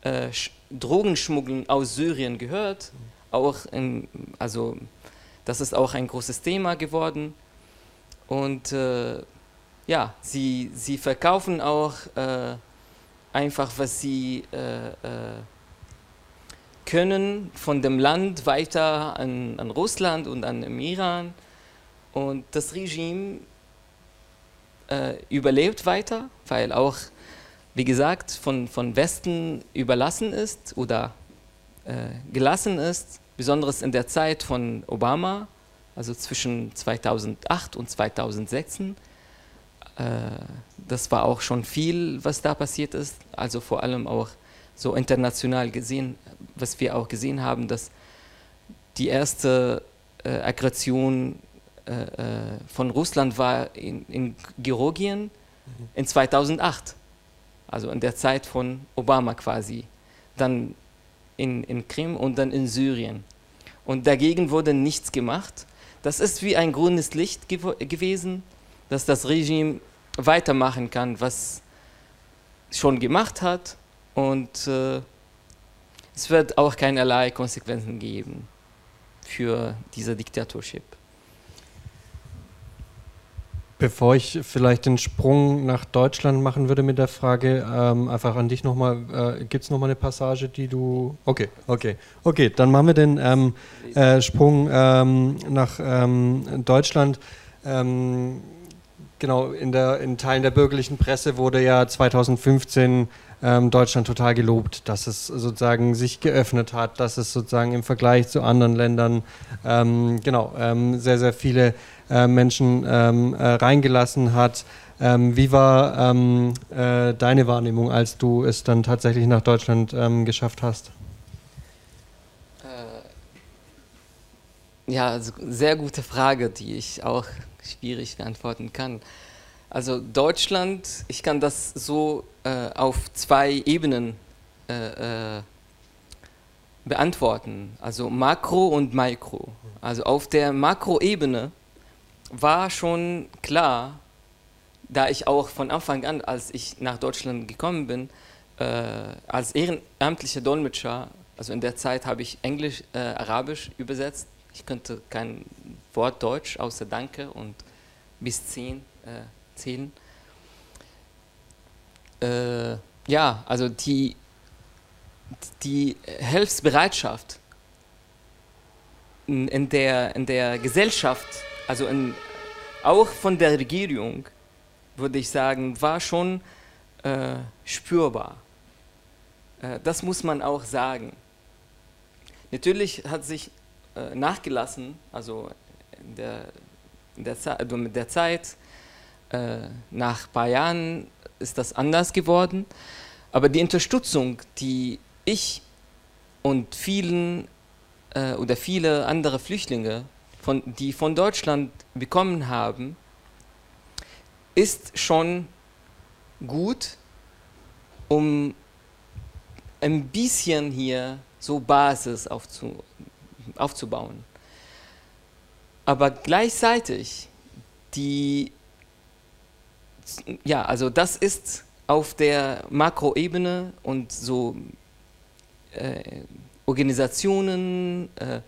äh, Drogenschmuggeln aus Syrien gehört. Auch in, also das ist auch ein großes Thema geworden. Und äh, ja, sie, sie verkaufen auch äh, einfach, was sie äh, äh, können von dem Land weiter an, an Russland und an den Iran. Und das Regime äh, überlebt weiter, weil auch, wie gesagt, von, von Westen überlassen ist oder äh, gelassen ist, besonders in der Zeit von Obama, also zwischen 2008 und 2006. Äh, das war auch schon viel, was da passiert ist, also vor allem auch so international gesehen, was wir auch gesehen haben, dass die erste äh, Aggression äh, äh, von Russland war in, in Georgien mhm. in 2008, also in der Zeit von Obama quasi, dann in, in Krim und dann in Syrien. Und dagegen wurde nichts gemacht. Das ist wie ein grünes Licht gew gewesen, dass das Regime weitermachen kann, was schon gemacht hat und äh, es wird auch keinerlei Konsequenzen geben für diese Diktatorship. Bevor ich vielleicht den Sprung nach Deutschland machen würde mit der Frage, ähm, einfach an dich nochmal, äh, gibt es nochmal eine Passage, die du. Okay, okay, okay, dann machen wir den ähm, äh, Sprung ähm, nach ähm, Deutschland. Ähm, genau, in, der, in Teilen der bürgerlichen Presse wurde ja 2015 ähm, Deutschland total gelobt, dass es sozusagen sich geöffnet hat, dass es sozusagen im Vergleich zu anderen Ländern genau sehr, sehr viele äh, Menschen ähm, äh, reingelassen hat. Ähm, wie war ähm, äh, deine Wahrnehmung, als du es dann tatsächlich nach Deutschland ähm, geschafft hast? Ja, also sehr gute Frage, die ich auch schwierig beantworten kann. Also Deutschland, ich kann das so äh, auf zwei Ebenen äh, äh, beantworten, also Makro und Mikro. Also auf der Makroebene war schon klar, da ich auch von Anfang an, als ich nach Deutschland gekommen bin, äh, als ehrenamtlicher Dolmetscher, also in der Zeit habe ich Englisch, äh, Arabisch übersetzt. Ich könnte kein Wort Deutsch außer Danke und bis zehn äh, zählen. Äh, ja, also die, die Hilfsbereitschaft in, in, der, in der Gesellschaft also in, auch von der Regierung, würde ich sagen, war schon äh, spürbar. Äh, das muss man auch sagen. Natürlich hat sich äh, nachgelassen, also in der, in der also mit der Zeit, äh, nach ein paar Jahren ist das anders geworden. Aber die Unterstützung, die ich und vielen äh, oder viele andere Flüchtlinge von, die von Deutschland bekommen haben, ist schon gut, um ein bisschen hier so Basis aufzu, aufzubauen. Aber gleichzeitig die, ja, also das ist auf der Makroebene und so äh, Organisationen, äh, äh,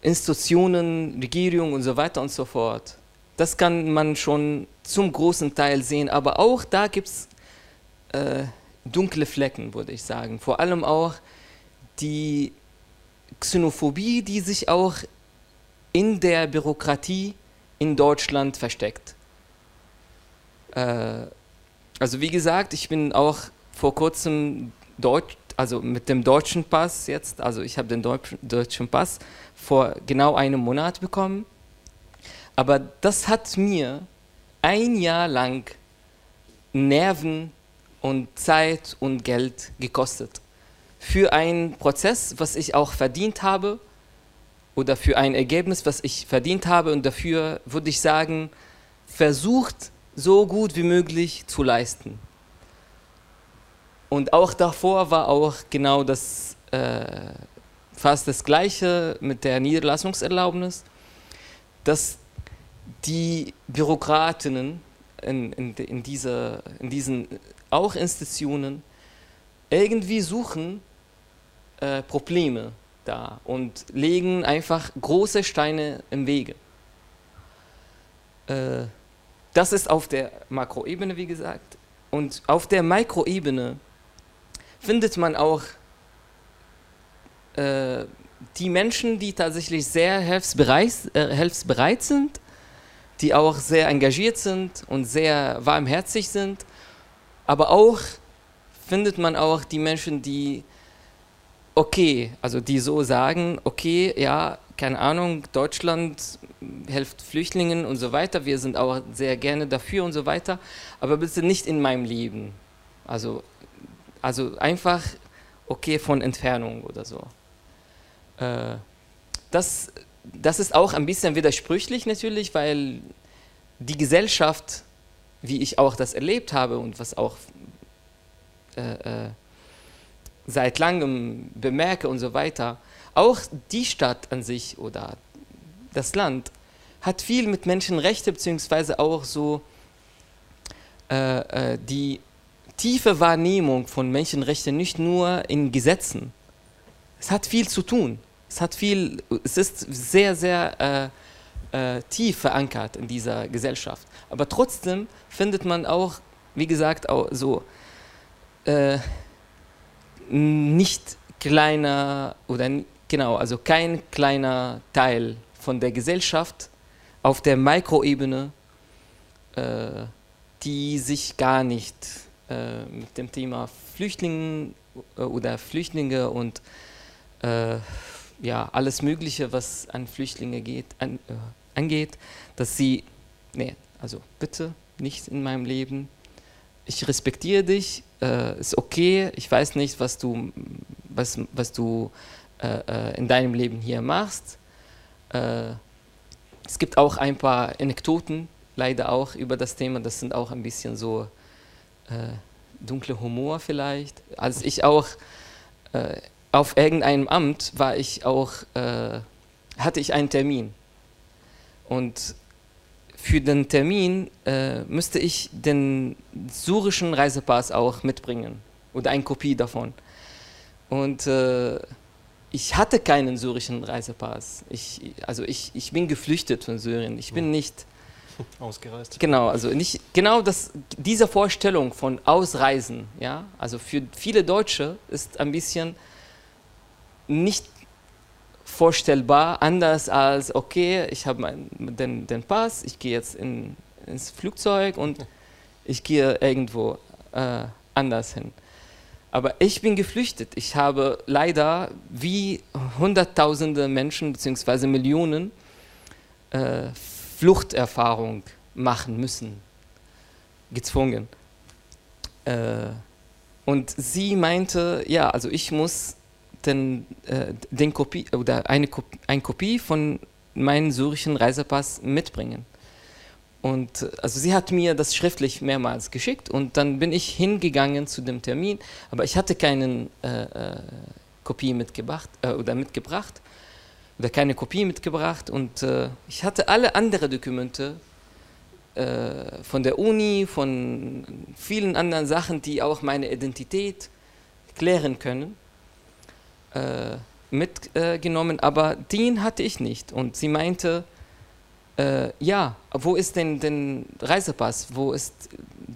Institutionen, Regierung und so weiter und so fort. Das kann man schon zum großen Teil sehen, aber auch da gibt es äh, dunkle Flecken, würde ich sagen. Vor allem auch die Xenophobie, die sich auch in der Bürokratie in Deutschland versteckt. Äh, also wie gesagt, ich bin auch vor kurzem Deutsch, also mit dem deutschen Pass jetzt, also ich habe den deutschen Pass vor genau einem Monat bekommen. Aber das hat mir ein Jahr lang Nerven und Zeit und Geld gekostet. Für einen Prozess, was ich auch verdient habe, oder für ein Ergebnis, was ich verdient habe, und dafür würde ich sagen, versucht so gut wie möglich zu leisten. Und auch davor war auch genau das, äh, fast das Gleiche mit der Niederlassungserlaubnis, dass die Bürokratinnen in, in, in, diese, in diesen auch Institutionen irgendwie suchen äh, Probleme da und legen einfach große Steine im Wege. Äh, das ist auf der Makroebene, wie gesagt. Und auf der Mikroebene findet man auch äh, die Menschen, die tatsächlich sehr hilfsbereit, äh, hilfsbereit sind, die auch sehr engagiert sind und sehr warmherzig sind, aber auch findet man auch die Menschen, die okay, also die so sagen, okay, ja, keine Ahnung, Deutschland hilft Flüchtlingen und so weiter, wir sind auch sehr gerne dafür und so weiter, aber bitte nicht in meinem Leben. Also, also einfach okay von Entfernung oder so. Äh, das, das ist auch ein bisschen widersprüchlich natürlich, weil die Gesellschaft, wie ich auch das erlebt habe und was auch äh, äh, seit langem bemerke und so weiter, auch die Stadt an sich oder das Land hat viel mit Menschenrechten beziehungsweise auch so äh, äh, die tiefe Wahrnehmung von Menschenrechten nicht nur in Gesetzen. Es hat viel zu tun. Es hat viel, es ist sehr, sehr äh, äh, tief verankert in dieser Gesellschaft. Aber trotzdem findet man auch, wie gesagt, auch so äh, nicht kleiner oder genau, also kein kleiner Teil von der Gesellschaft auf der Mikroebene, äh, die sich gar nicht äh, mit dem Thema Flüchtlinge äh, oder Flüchtlinge und äh, ja, alles Mögliche, was an Flüchtlinge geht, an, äh, angeht, dass sie, nee, also bitte nicht in meinem Leben. Ich respektiere dich, äh, ist okay, ich weiß nicht, was du, was, was du äh, äh in deinem Leben hier machst. Äh, es gibt auch ein paar Anekdoten, leider auch über das Thema, das sind auch ein bisschen so äh, dunkle Humor vielleicht. Als ich auch auf irgendeinem Amt war ich auch, äh, hatte ich einen Termin. Und für den Termin äh, müsste ich den syrischen Reisepass auch mitbringen oder eine Kopie davon. Und äh, ich hatte keinen syrischen Reisepass. Ich, also ich, ich bin geflüchtet von Syrien. Ich bin nicht ausgereist. Genau, also nicht genau das, diese Vorstellung von Ausreisen, ja, also für viele Deutsche ist ein bisschen nicht vorstellbar, anders als, okay, ich habe den, den Pass, ich gehe jetzt in, ins Flugzeug und ich gehe irgendwo äh, anders hin. Aber ich bin geflüchtet. Ich habe leider wie Hunderttausende Menschen bzw. Millionen äh, Fluchterfahrung machen müssen, gezwungen. Äh, und sie meinte, ja, also ich muss den, äh, den Kopie oder eine, Kopie, Kopie von meinem syrischen Reisepass mitbringen. Und also sie hat mir das schriftlich mehrmals geschickt und dann bin ich hingegangen zu dem Termin, aber ich hatte keine äh, äh, Kopie mitgebracht äh, oder mitgebracht oder keine Kopie mitgebracht und äh, ich hatte alle anderen Dokumente äh, von der Uni, von vielen anderen Sachen, die auch meine Identität klären können äh, mitgenommen, aber den hatte ich nicht. Und sie meinte, äh, ja, wo ist denn der Reisepass? Wo ist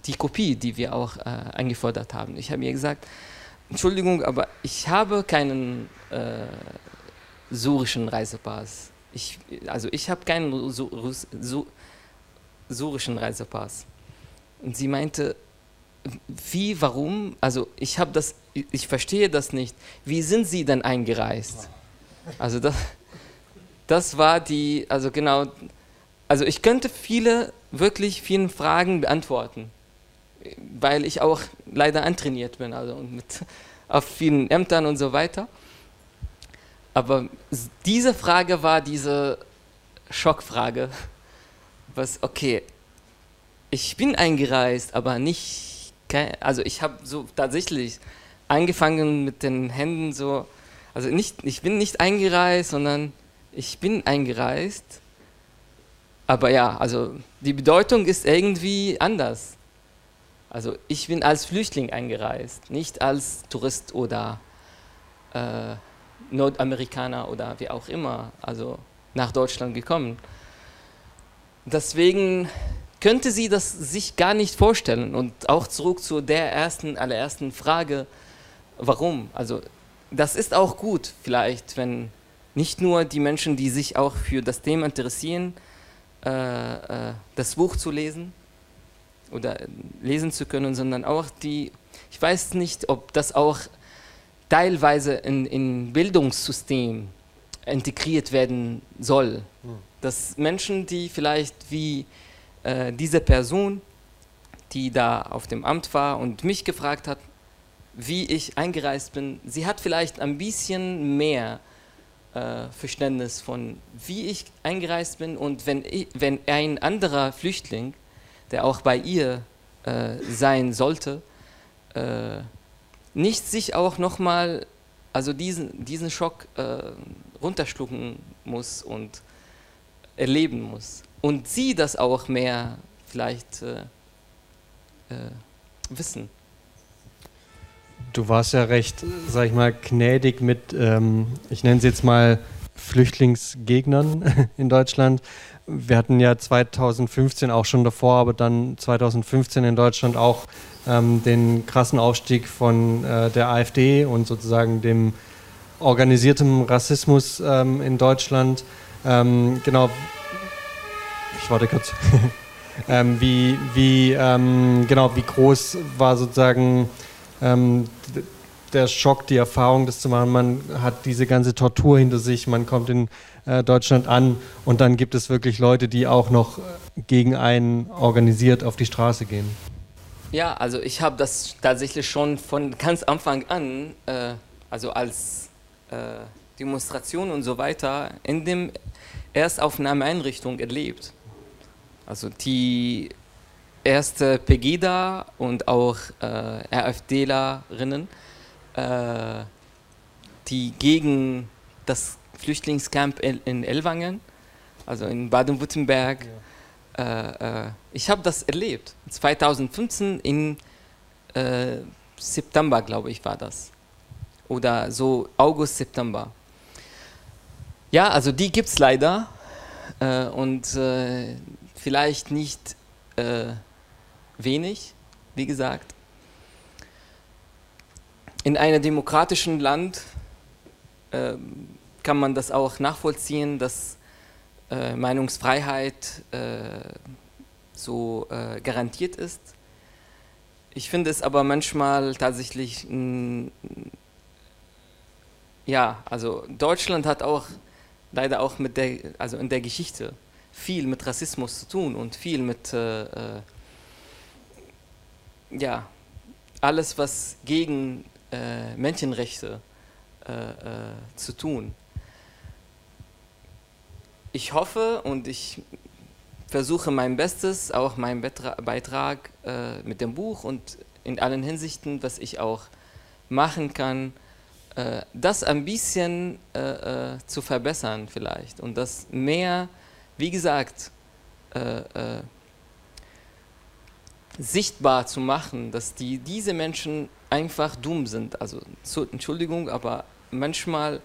die Kopie, die wir auch äh, eingefordert haben? Ich habe ihr gesagt, Entschuldigung, aber ich habe keinen äh, syrischen Reisepass. Ich, also ich habe keinen syrischen Reisepass. Und sie meinte, wie, warum? Also ich habe das, ich verstehe das nicht. Wie sind Sie denn eingereist? Also das, das war die, also genau, also ich könnte viele, wirklich vielen Fragen beantworten, weil ich auch leider antrainiert bin, also mit, auf vielen Ämtern und so weiter. Aber diese Frage war diese Schockfrage, was, okay, ich bin eingereist, aber nicht also ich habe so tatsächlich angefangen mit den Händen so, also nicht, ich bin nicht eingereist, sondern ich bin eingereist. Aber ja, also die Bedeutung ist irgendwie anders. Also ich bin als Flüchtling eingereist, nicht als Tourist oder äh, Nordamerikaner oder wie auch immer, also nach Deutschland gekommen. Deswegen könnte sie das sich gar nicht vorstellen. Und auch zurück zu der ersten, allerersten Frage, warum? Also das ist auch gut vielleicht, wenn nicht nur die Menschen, die sich auch für das Thema interessieren, äh, äh, das Buch zu lesen oder lesen zu können, sondern auch die, ich weiß nicht, ob das auch teilweise in, in Bildungssystem integriert werden soll. Hm. Dass Menschen, die vielleicht wie äh, diese Person, die da auf dem Amt war und mich gefragt hat, wie ich eingereist bin, sie hat vielleicht ein bisschen mehr äh, Verständnis von, wie ich eingereist bin und wenn, ich, wenn ein anderer Flüchtling, der auch bei ihr äh, sein sollte, äh, nicht sich auch nochmal, also diesen, diesen Schock äh, runterschlucken muss und erleben muss. Und sie das auch mehr vielleicht äh, äh, wissen. Du warst ja recht, sag ich mal, gnädig mit, ähm, ich nenne es jetzt mal Flüchtlingsgegnern in Deutschland. Wir hatten ja 2015 auch schon davor, aber dann 2015 in Deutschland auch ähm, den krassen Aufstieg von äh, der AfD und sozusagen dem organisierten Rassismus ähm, in Deutschland. Ähm, genau, ich warte kurz. Ähm, wie, wie, ähm, genau, wie groß war sozusagen ähm, der Schock, die Erfahrung, das zu machen. Man hat diese ganze Tortur hinter sich, man kommt in äh, Deutschland an und dann gibt es wirklich Leute, die auch noch gegen einen organisiert auf die Straße gehen. Ja, also ich habe das tatsächlich schon von ganz Anfang an, äh, also als äh, Demonstration und so weiter, in dem Erstaufnahmeeinrichtung erlebt. Also die erste Pegida und auch äh, RFDlerinnen, äh, die gegen das Flüchtlingscamp in Elwangen, also in Baden-Württemberg, ja. äh, äh ich habe das erlebt. 2015 im äh, September, glaube ich, war das. Oder so August, September. Ja, also die gibt es leider. Äh, und vielleicht nicht wenig, wie gesagt. In einem demokratischen Land äh, kann man das auch nachvollziehen, dass äh, Meinungsfreiheit äh, so äh, garantiert ist. Ich finde es aber manchmal tatsächlich, ja, also Deutschland hat auch leider auch mit der, also in der Geschichte viel mit Rassismus zu tun und viel mit äh, äh, ja, alles, was gegen äh, Menschenrechte äh, äh, zu tun. Ich hoffe und ich versuche mein Bestes, auch meinen Betra Beitrag äh, mit dem Buch und in allen Hinsichten, was ich auch machen kann, das ein bisschen zu verbessern vielleicht und das mehr, wie gesagt, sichtbar zu machen, dass die, diese Menschen einfach dumm sind. Also so, Entschuldigung, aber manchmal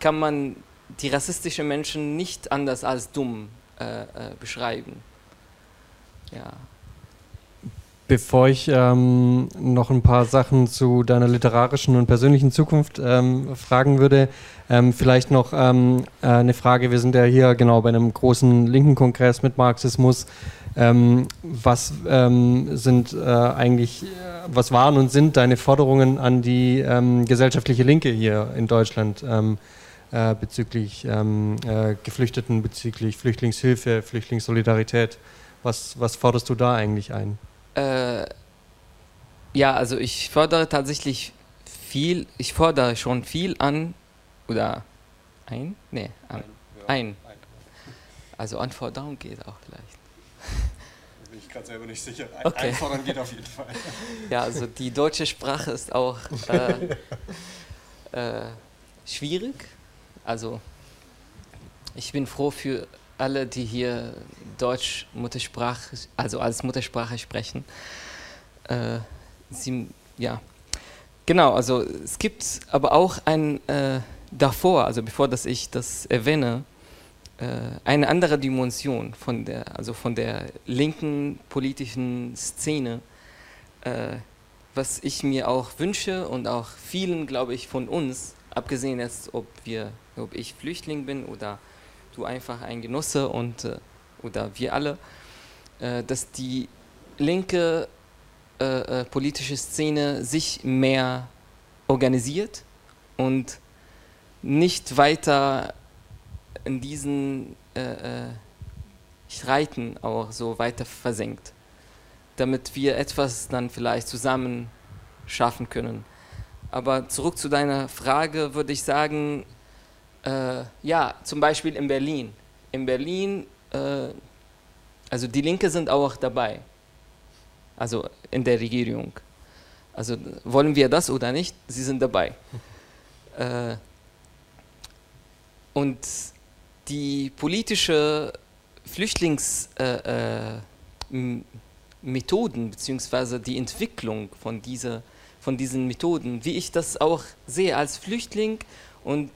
kann man die rassistischen Menschen nicht anders als dumm äh, äh, beschreiben. Ja. Bevor ich ähm, noch ein paar Sachen zu deiner literarischen und persönlichen Zukunft ähm, fragen würde, ähm, vielleicht noch ähm, äh, eine Frage. Wir sind ja hier genau bei einem großen linken Kongress mit Marxismus. Ähm, was ähm, sind äh, eigentlich, was waren und sind deine Forderungen an die gesellschaftliche Linke hier in Deutschland äh, bezüglich äh, Geflüchteten, bezüglich Flüchtlingshilfe, Flüchtlingssolidarität? Was, was forderst du da eigentlich ein? Äh, ja, also ich fordere tatsächlich viel, ich fordere schon viel an, oder ein? Nee, an, ein. Also Anforderung geht auch vielleicht. mich gerade selber nicht sicher. Ein, okay. Einfordern geht auf jeden Fall. Ja, also die deutsche Sprache ist auch äh, äh, schwierig. Also ich bin froh für alle, die hier Deutsch Muttersprache, also als Muttersprache sprechen. Äh, sie, ja, genau. Also es gibt aber auch ein äh, davor, also bevor dass ich das erwähne, äh, eine andere Dimension von der, also von der linken politischen Szene, äh, was ich mir auch wünsche und auch vielen, glaube ich, von uns, abgesehen jetzt, ob wir, ob ich Flüchtling bin oder du einfach ein Genosse und äh, oder wir alle, äh, dass die linke äh, äh, politische Szene sich mehr organisiert und nicht weiter in diesen äh, Streiten auch so weiter versenkt, damit wir etwas dann vielleicht zusammen schaffen können. Aber zurück zu deiner Frage würde ich sagen, äh, ja, zum Beispiel in Berlin. In Berlin, äh, also die Linke sind auch dabei, also in der Regierung. Also wollen wir das oder nicht, sie sind dabei. Äh, und die politische Flüchtlingsmethoden äh, äh, bzw. die Entwicklung von, dieser, von diesen Methoden, wie ich das auch sehe als Flüchtling und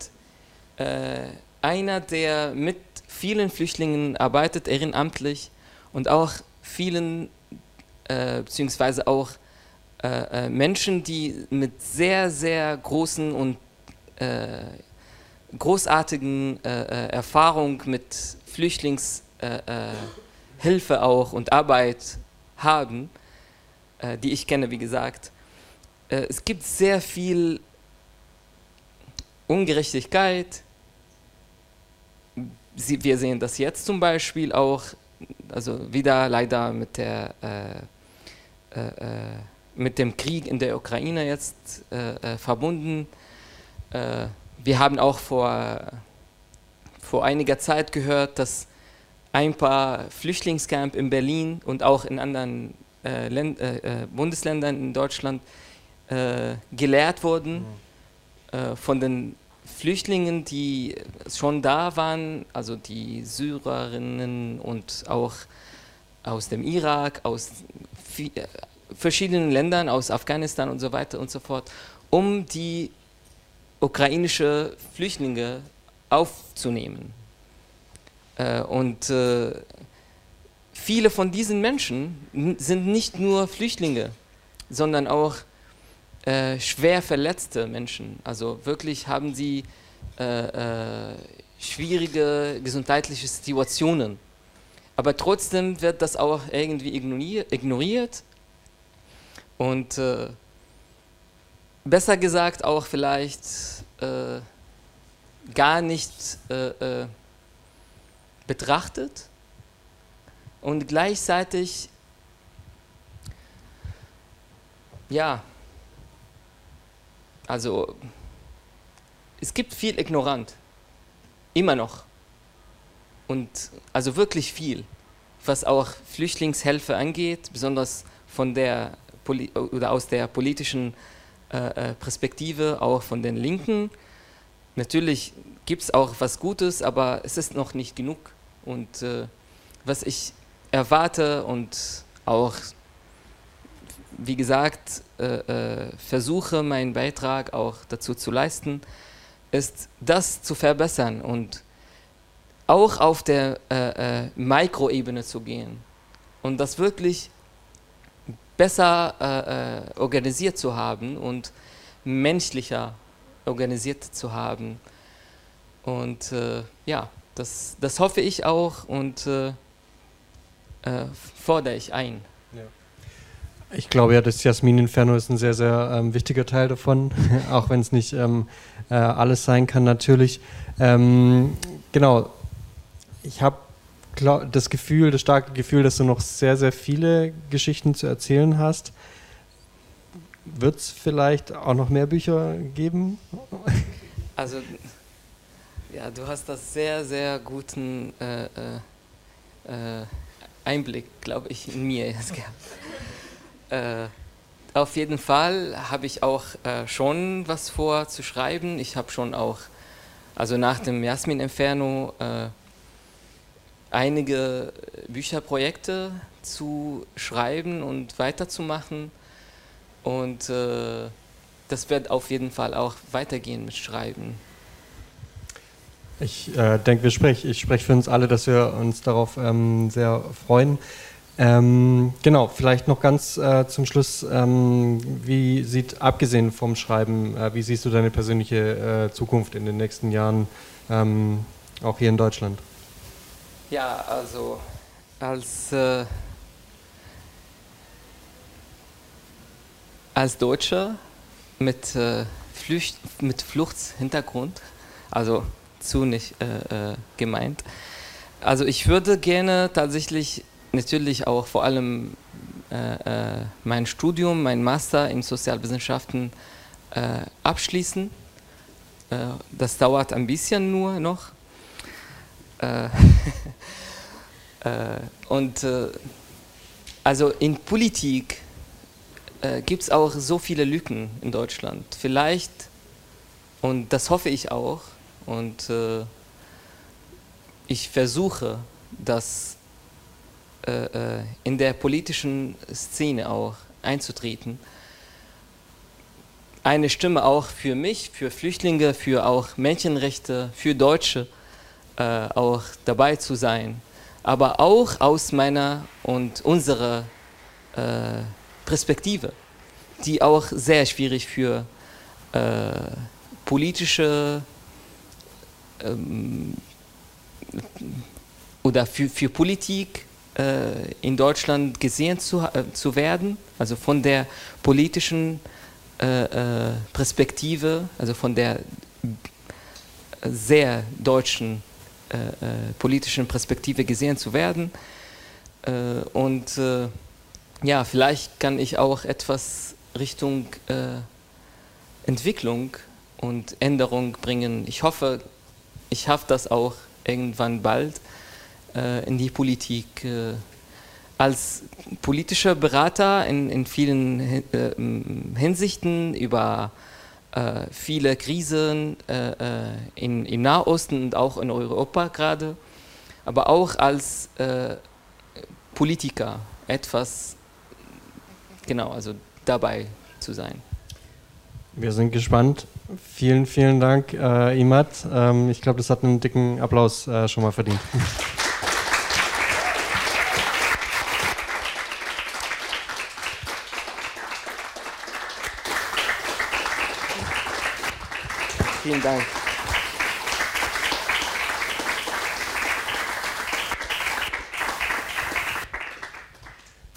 äh, einer, der mit vielen Flüchtlingen arbeitet, ehrenamtlich und auch vielen, äh, beziehungsweise auch äh, äh Menschen, die mit sehr, sehr großen und äh, großartigen äh, Erfahrung mit Flüchtlingshilfe auch und Arbeit haben, die ich kenne, wie gesagt. es gibt sehr viel Ungerechtigkeit, Sie, wir sehen das jetzt zum Beispiel auch, also wieder leider mit, der, äh, äh, äh mit dem Krieg in der Ukraine jetzt äh, äh verbunden. Äh, wir haben auch vor, vor einiger Zeit gehört, dass ein paar Flüchtlingscamps in Berlin und auch in anderen Bundesländern in Deutschland gelehrt wurden mhm. von den Flüchtlingen, die schon da waren, also die Syrerinnen und auch aus dem Irak, aus verschiedenen Ländern, aus Afghanistan und so weiter und so fort, um die ukrainische Flüchtlinge aufzunehmen. Äh, und äh, viele von diesen Menschen sind nicht nur Flüchtlinge, sondern auch äh, schwer verletzte Menschen. Also wirklich haben sie äh, äh, schwierige gesundheitliche Situationen. Aber trotzdem wird das auch irgendwie ignoriert. Und äh, besser gesagt auch vielleicht gar nicht betrachtet. Und gleichzeitig, ja, also es gibt viel Ignorant, immer noch. Und also wirklich viel, was auch Flüchtlingshilfe angeht, besonders von der oder aus der politischen äh, äh, Perspektive, auch von den Linken. Natürlich gibt es auch was Gutes, aber es ist noch nicht genug. Und äh, was ich erwarte und auch wie gesagt, äh, äh, versuche meinen Beitrag auch dazu zu leisten, ist das zu verbessern und auch auf der äh, äh, Mikroebene zu gehen und das wirklich besser äh, äh, organisiert zu haben und menschlicher organisiert zu haben. Und ja, das, das hoffe ich auch und fordere ich ein. Ich glaube ja, das Jasmin-Inferno ist ein sehr, sehr ähm, wichtiger Teil davon, auch wenn es nicht ähm, äh, alles sein kann, natürlich. Ähm, genau, ich habe das Gefühl, das starke Gefühl, dass du noch sehr, sehr viele Geschichten zu erzählen hast. Wird es vielleicht auch noch mehr Bücher geben? Also, ja, du hast das sehr, sehr guten äh, äh, äh Einblick, glaube ich, in mir jetzt gehabt. Äh, auf jeden Fall habe ich auch äh, schon was vor zu schreiben. Ich habe schon auch, also nach dem Jasmin Inferno, äh, einige Bücherprojekte zu schreiben und weiterzumachen. Und äh, das wird auf jeden Fall auch weitergehen mit Schreiben. Ich äh, denke, ich spreche für uns alle, dass wir uns darauf ähm, sehr freuen. Ähm, genau, vielleicht noch ganz äh, zum Schluss, ähm, wie sieht, abgesehen vom Schreiben, äh, wie siehst du deine persönliche äh, Zukunft in den nächsten Jahren, ähm, auch hier in Deutschland? Ja, also als, äh, als Deutscher mit, äh, Flücht, mit Fluchtshintergrund, also zu nicht äh, gemeint, also ich würde gerne tatsächlich natürlich auch vor allem äh, äh, mein Studium, mein Master in Sozialwissenschaften äh, abschließen. Äh, das dauert ein bisschen nur noch. Äh, äh, und also in Politik gibt es auch so viele Lücken in Deutschland. Vielleicht, und das hoffe ich auch, und ich versuche, dass äh, äh, in der politischen Szene auch einzutreten. Eine Stimme auch für mich, für Flüchtlinge, für auch Menschenrechte, für Deutsche äh, auch dabei zu sein. Aber auch aus meiner und unserer äh, Perspektive, die auch sehr schwierig für äh, politische ähm, oder für, für Politik in Deutschland gesehen zu, äh, zu werden, also von der politischen äh, äh Perspektive, also von der sehr deutschen äh, äh, politischen Perspektive gesehen zu werden. und ja, vielleicht kann ich auch etwas Richtung Entwicklung und Änderung bringen. Ich hoffe, ich schaffe das auch irgendwann bald äh, in die Politik. Äh, als politischer Berater in, in vielen äh, Hinsichten über äh, viele Krisen in, im Nahosten und auch in Europa gerade, aber auch als Politiker etwas, genau, also dabei zu sein. Wir sind gespannt. Vielen, vielen Dank, äh, Imad. Ähm, ich glaube, das hat einen dicken Applaus äh, schon mal verdient. Vielen Dank.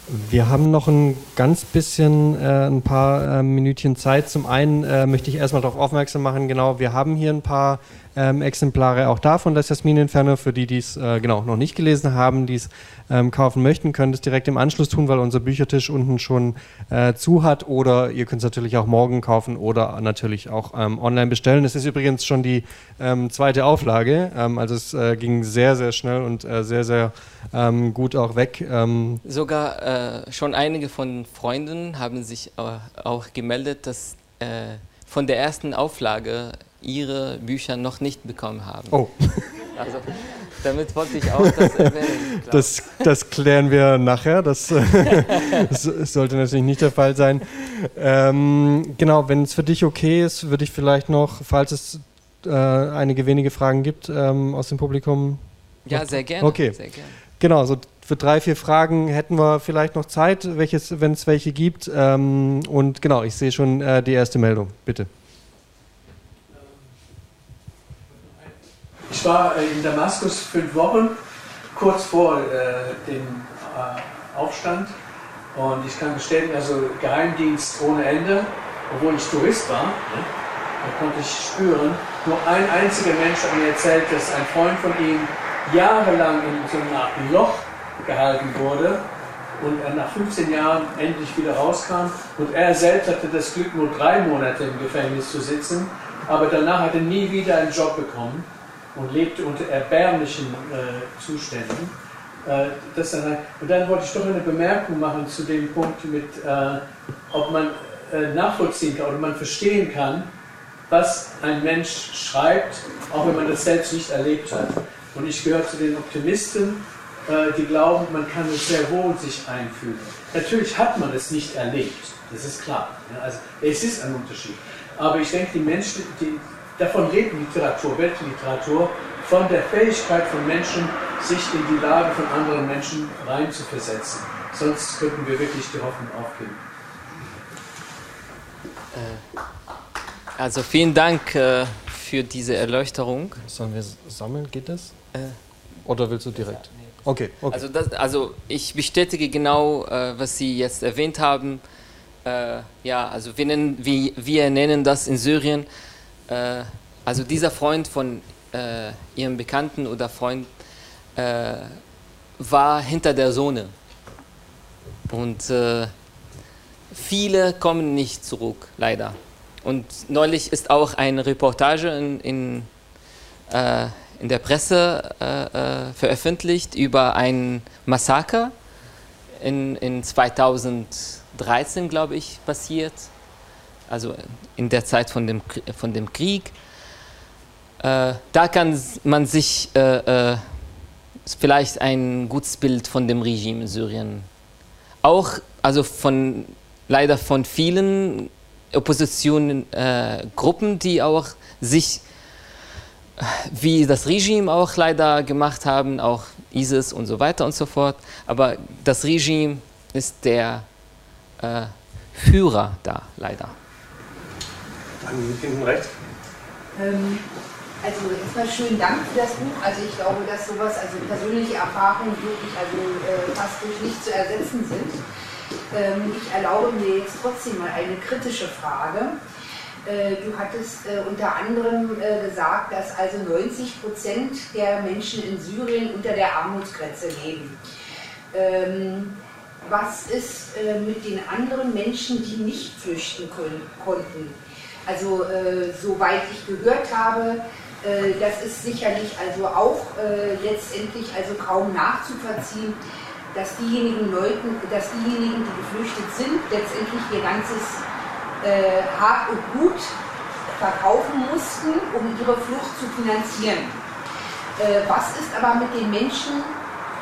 Wir haben noch ein ganz bisschen, äh, ein paar äh, Minütchen Zeit. Zum einen äh, möchte ich erstmal darauf aufmerksam machen, genau, wir haben hier ein paar ähm, Exemplare auch davon, das Jasmin Inferno, für die, die es äh, genau noch nicht gelesen haben, die es ähm, kaufen möchten, könnt es direkt im Anschluss tun, weil unser Büchertisch unten schon äh, zu hat. Oder ihr könnt es natürlich auch morgen kaufen oder natürlich auch ähm, online bestellen. Es ist übrigens schon die ähm, zweite Auflage. Ähm, also es äh, ging sehr, sehr schnell und äh, sehr, sehr ähm, gut auch weg. Sogar äh, schon einige von Freunden haben sich äh, auch gemeldet, dass von der ersten Auflage ihre Bücher noch nicht bekommen haben. Oh. Also damit wollte ich auch das erwähnen. Das, das, klären wir nachher. Das, das, sollte natürlich nicht der Fall sein. Ähm, genau, wenn es für dich okay ist, würde ich vielleicht noch, falls es äh, einige wenige Fragen gibt ähm, aus dem Publikum. Ja, sehr gerne. Okay. Sehr gerne. Genau, so für drei, vier Fragen hätten wir vielleicht noch Zeit, wenn es welche gibt. Ähm, und genau, ich sehe schon äh, die erste Meldung. Bitte. Ich war in Damaskus fünf Wochen, kurz vor äh, dem äh, Aufstand. Und ich kann bestätigen, also Geheimdienst ohne Ende, obwohl ich Tourist war, da konnte ich spüren, nur ein einziger Mensch hat mir erzählt, dass ein Freund von ihm jahrelang in so einer Art Loch gehalten wurde und er nach 15 Jahren endlich wieder rauskam. Und er selbst hatte das Glück, nur drei Monate im Gefängnis zu sitzen, aber danach hat er nie wieder einen Job bekommen und lebte unter erbärmlichen äh, Zuständen. Äh, das dann, und dann wollte ich doch eine Bemerkung machen zu dem Punkt mit, äh, ob man äh, nachvollziehen kann oder man verstehen kann, was ein Mensch schreibt, auch wenn man das selbst nicht erlebt hat. Und ich gehöre zu den Optimisten, äh, die glauben, man kann es sehr wohl sich einfühlen. Natürlich hat man es nicht erlebt, das ist klar. Also es ist ein Unterschied. Aber ich denke, die Menschen, die, davon lebt Literatur, Weltliteratur, von der Fähigkeit von Menschen, sich in die Lage von anderen Menschen reinzuversetzen. Sonst könnten wir wirklich die Hoffnung aufgeben. Äh, also vielen Dank äh, für diese Erleuchterung. Sollen wir sammeln? Geht das? Äh, Oder willst du direkt? Okay, okay. Also, das, also ich bestätige genau, äh, was Sie jetzt erwähnt haben. Ja, also wir nennen, wir, wir nennen das in Syrien, äh, also dieser Freund von äh, Ihrem Bekannten oder Freund äh, war hinter der Zone. Und äh, viele kommen nicht zurück, leider. Und neulich ist auch eine Reportage in, in in der Presse äh, äh, veröffentlicht über ein Massaker in, in 2013, glaube ich, passiert. Also in der Zeit von dem, von dem Krieg. Äh, da kann man sich äh, äh, vielleicht ein gutes Bild von dem Regime in Syrien. Auch, also von, leider von vielen Oppositionsgruppen, äh, die auch sich wie das Regime auch leider gemacht haben, auch ISIS und so weiter und so fort. Aber das Regime ist der äh, Führer da, leider. Dann hinten rechts. Ähm, also erstmal schönen Dank für das Buch. Also ich glaube, dass sowas, also persönliche Erfahrungen wirklich also, äh, fast durch nicht zu ersetzen sind. Ähm, ich erlaube mir jetzt trotzdem mal eine kritische Frage. Äh, du hattest äh, unter anderem äh, gesagt, dass also 90 Prozent der Menschen in Syrien unter der Armutsgrenze leben. Ähm, was ist mit den anderen Menschen, die nicht flüchten können, konnten? Also soweit ich gehört habe, das ist sicherlich also auch letztendlich also kaum nachzuvollziehen, dass diejenigen Leute, dass diejenigen, die geflüchtet sind, letztendlich ihr ganzes äh, Hab und Gut verkaufen mussten, um ihre Flucht zu finanzieren. Äh, was ist aber mit den Menschen,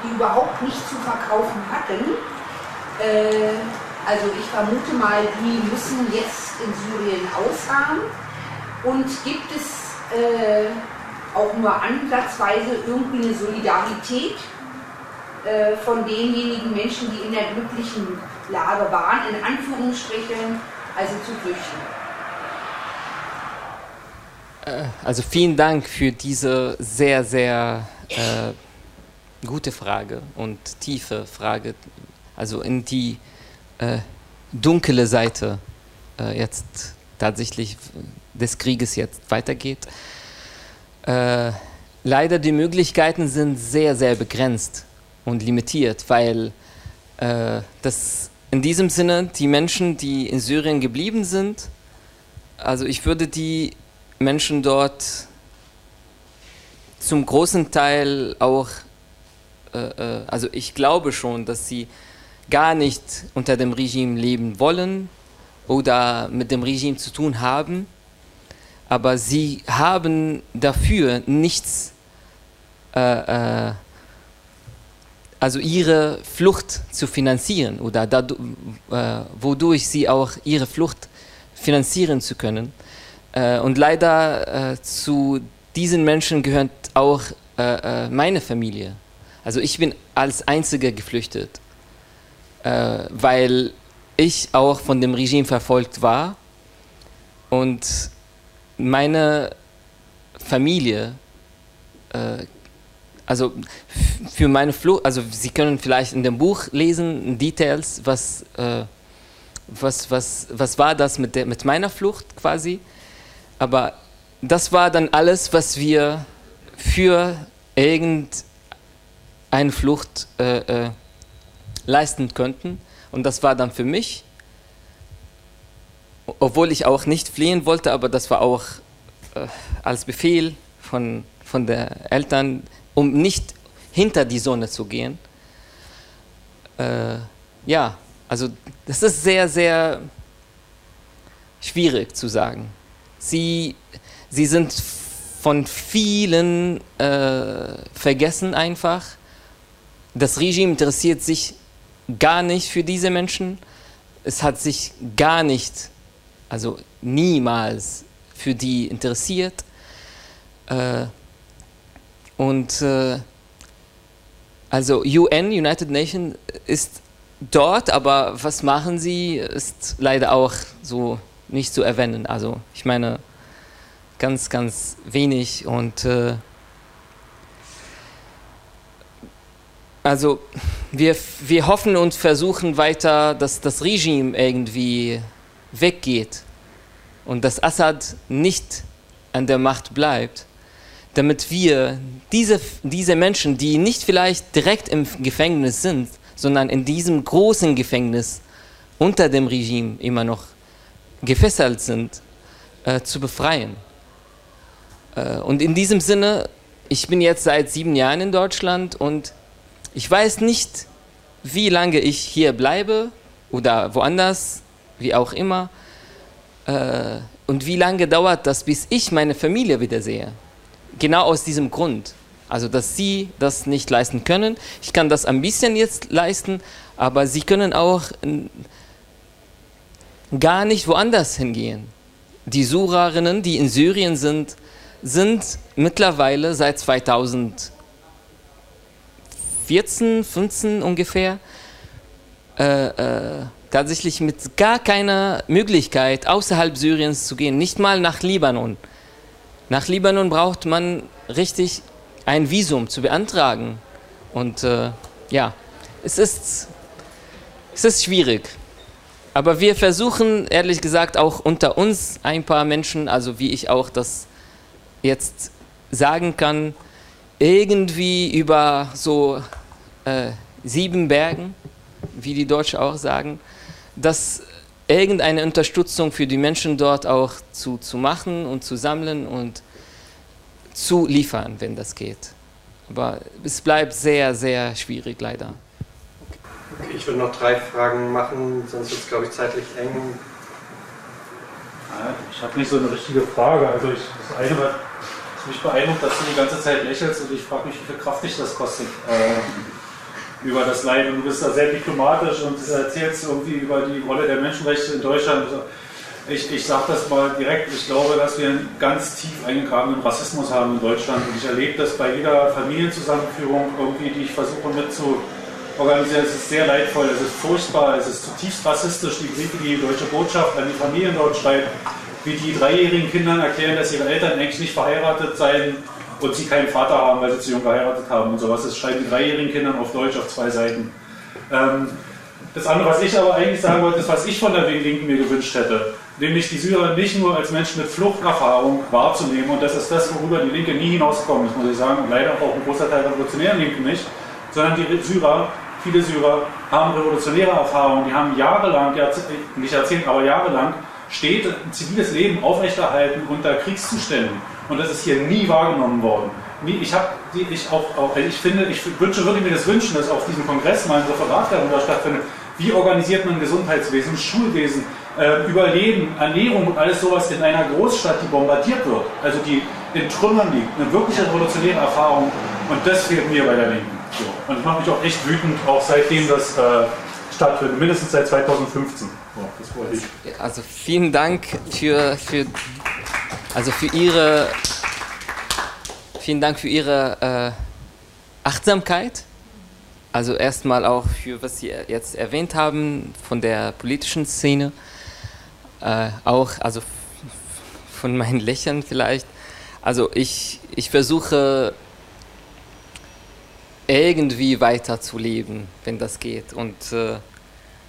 die überhaupt nicht zu verkaufen hatten? Also ich vermute mal, die müssen jetzt in Syrien ausharren. Und gibt es äh, auch nur ansatzweise irgendwie eine Solidarität äh, von denjenigen Menschen, die in der glücklichen Lage waren, in Anführungsstrichen, also zu flüchten? Äh, also vielen Dank für diese sehr, sehr äh, gute Frage und tiefe Frage. Also in die äh, dunkle Seite äh, jetzt tatsächlich des Krieges jetzt weitergeht. Äh, leider die Möglichkeiten sind sehr, sehr begrenzt und limitiert, weil äh, das in diesem Sinne, die Menschen, die in Syrien geblieben sind, also ich würde die Menschen dort zum großen Teil auch, äh, äh, also ich glaube schon, dass sie gar nicht unter dem Regime leben wollen oder mit dem Regime zu tun haben, aber sie haben dafür nichts äh, äh also ihre Flucht zu finanzieren oder dadurch, äh, wodurch sie auch ihre Flucht finanzieren zu können. Äh, und leider äh, zu diesen Menschen gehört auch äh, meine Familie. Also ich bin als Einziger geflüchtet, äh, weil ich auch von dem Regime verfolgt war und meine Familie also für meine Flucht, also Sie können vielleicht in dem Buch lesen, Details, was, äh, was, was, was war das mit, der, mit meiner Flucht quasi. Aber das war dann alles, was wir für irgendeine Flucht äh, äh, leisten könnten. Und das war dann für mich, obwohl ich auch nicht fliehen wollte, aber das war auch äh, als Befehl von, von den Eltern, um nicht hinter die Sonne zu gehen. äh, ja, also das ist sehr, sehr schwierig zu sagen. Sie, sie sind von vielen äh, vergessen einfach. Das Regime interessiert sich gar nicht für diese Menschen. Es hat sich gar nicht, also niemals für die interessiert. Äh, und äh, also UN, United Nations, ist dort, aber was machen sie, ist leider auch so nicht zu erwähnen. Also ich meine, ganz, ganz wenig und äh, also wir, wir hoffen und versuchen weiter, dass das Regime irgendwie weggeht und dass Assad nicht an der Macht bleibt, damit wir diese, diese Menschen, die nicht vielleicht direkt im Gefängnis sind, sondern in diesem großen Gefängnis unter dem Regime immer noch gefesselt sind, äh, zu befreien. Äh, und in diesem Sinne, ich bin jetzt seit sieben Jahren in Deutschland und ich weiß nicht, wie lange ich hier bleibe oder woanders, wie auch immer. Äh, und wie lange dauert das, bis ich meine Familie wiedersehe? Genau aus diesem Grund. Also, dass sie das nicht leisten können. Ich kann das ein bisschen jetzt leisten, aber sie können auch gar nicht woanders hingehen. Die Surerinnen, die in Syrien sind, sind mittlerweile seit 2014, 15 ungefähr äh, äh, tatsächlich mit gar keiner Möglichkeit außerhalb Syriens zu gehen, nicht mal nach Libanon. Nach Libanon braucht man richtig ein Visum zu beantragen. Und äh, ja, es ist, es ist schwierig. Aber wir versuchen, ehrlich gesagt, auch unter uns ein paar Menschen, also wie ich auch das jetzt sagen kann, irgendwie über so äh, sieben Bergen, wie die Deutschen auch sagen, dass irgendeine Unterstützung für die Menschen dort auch zu, zu machen und zu sammeln und zu liefern, wenn das geht. Aber es bleibt sehr, sehr schwierig leider. Okay, ich würde noch drei Fragen machen, sonst wird es, glaube ich, zeitlich eng. Ich habe nicht so eine richtige Frage. Also ich, das eine, was mich beeindruckt, dass du die ganze Zeit lächelst und ich frage mich, wie viel Kraft dich das kostet. Äh, über das Leid. Und du bist da sehr diplomatisch und erzählst irgendwie über die Rolle der Menschenrechte in Deutschland. Ich, ich sage das mal direkt, ich glaube, dass wir einen ganz tief eingegrabenen Rassismus haben in Deutschland. Und ich erlebe das bei jeder Familienzusammenführung irgendwie, die ich versuche mit zu organisieren. Es ist sehr leidvoll, es ist furchtbar, es ist zutiefst rassistisch, die Briefe, die die deutsche Botschaft an die Familien dort schreibt, wie die dreijährigen Kindern erklären, dass ihre Eltern eigentlich nicht verheiratet seien und sie keinen Vater haben, weil sie zu jung geheiratet haben und sowas. Das schreiben die dreijährigen Kindern auf Deutsch auf zwei Seiten. Ähm, das andere, was ich aber eigentlich sagen wollte, ist, was ich von der Linken mir gewünscht hätte, nämlich die Syrer nicht nur als Menschen mit Fluchterfahrung wahrzunehmen, und das ist das, worüber die Linke nie hinausgekommen ist, muss ich sagen, und leider auch ein großer Teil der revolutionären Linken nicht, sondern die Syrer Viele Syrer haben revolutionäre Erfahrungen, die haben jahrelang, nicht Jahrzehnte, aber jahrelang Städte, ein ziviles Leben aufrechterhalten unter Kriegszuständen. Und das ist hier nie wahrgenommen worden. Ich, hab, ich, auch, auch, ich finde, ich wünsche, würde mir das wünschen, dass auf diesem Kongress mal ein Referat darüber stattfindet. Wie organisiert man Gesundheitswesen, Schulwesen, äh, Überleben, Ernährung und alles sowas in einer Großstadt, die bombardiert wird, also die in Trümmern liegt, eine wirkliche revolutionäre Erfahrung. Und das fehlt mir bei der Linken. Und ich mache mich auch echt wütend, auch seitdem das äh, stattfindet, mindestens seit 2015. Also vielen Dank für, für, also für Ihre, vielen Dank für Ihre äh, Achtsamkeit. Also erstmal auch für, was Sie jetzt erwähnt haben von der politischen Szene. Äh, auch, also von meinen Lächeln vielleicht. Also ich, ich versuche irgendwie weiterzuleben, wenn das geht. Und äh,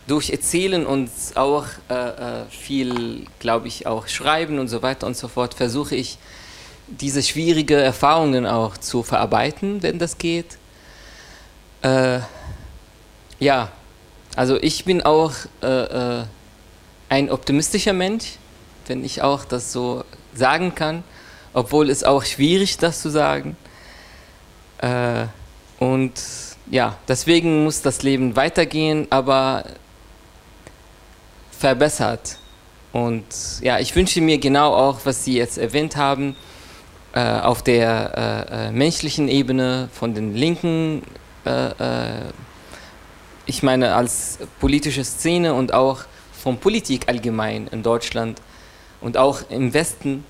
durch Erzählen und auch äh, äh viel, glaube ich, auch Schreiben und so weiter und so fort, versuche ich, diese schwierigen Erfahrungen auch zu verarbeiten, wenn das geht. Äh, ja, also ich bin auch äh, äh, ein optimistischer Mensch, wenn ich auch das so sagen kann, obwohl es auch schwierig ist, das zu sagen. Äh, und ja, deswegen muss das Leben weitergehen, aber verbessert. Und ja, ich wünsche mir genau auch, was Sie jetzt erwähnt haben, äh, auf der äh, äh menschlichen Ebene von den Linken, äh, äh, ich meine als politische Szene und auch von Politik allgemein in Deutschland und auch im Westen,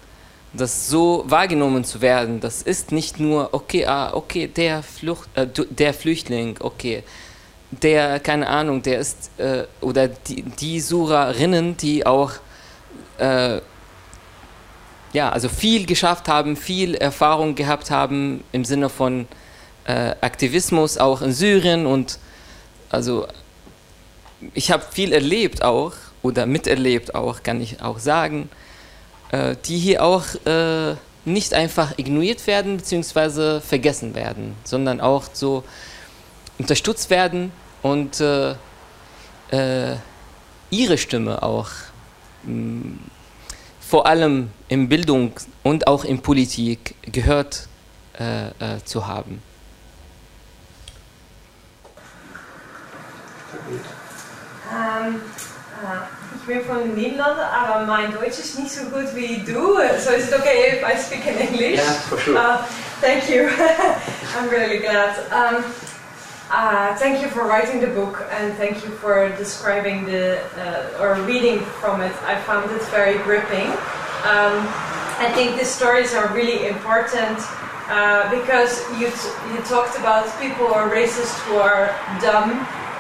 das so wahrgenommen zu werden, das ist nicht nur, okay, ah, okay, der, Flucht, äh, der Flüchtling, okay, der, keine Ahnung, der ist, äh, oder die, die Surerinnen, die auch, äh, ja, also viel geschafft haben, viel Erfahrung gehabt haben im Sinne von äh, Aktivismus, auch in Syrien und also ich habe viel erlebt auch, oder miterlebt auch, kann ich auch sagen, äh, die hier auch äh, nicht einfach ignoriert werden bzw. vergessen werden, sondern auch so unterstützt werden und äh, äh ihre Stimme auch mh, mm, vor allem in Bildung und auch in Politik gehört äh, äh, zu haben. Um, Ich bin von den Niederlanden, aber mein Deutsch ist nicht so gut wie du. So is it okay if I speak in English? Yeah, for sure. Uh, thank you. I'm really glad. Um, uh, thank you for writing the book and thank you for describing the uh, or reading from it. I found it very gripping. Um, I think the stories are really important uh, because you, you talked about people who are racist who are dumb.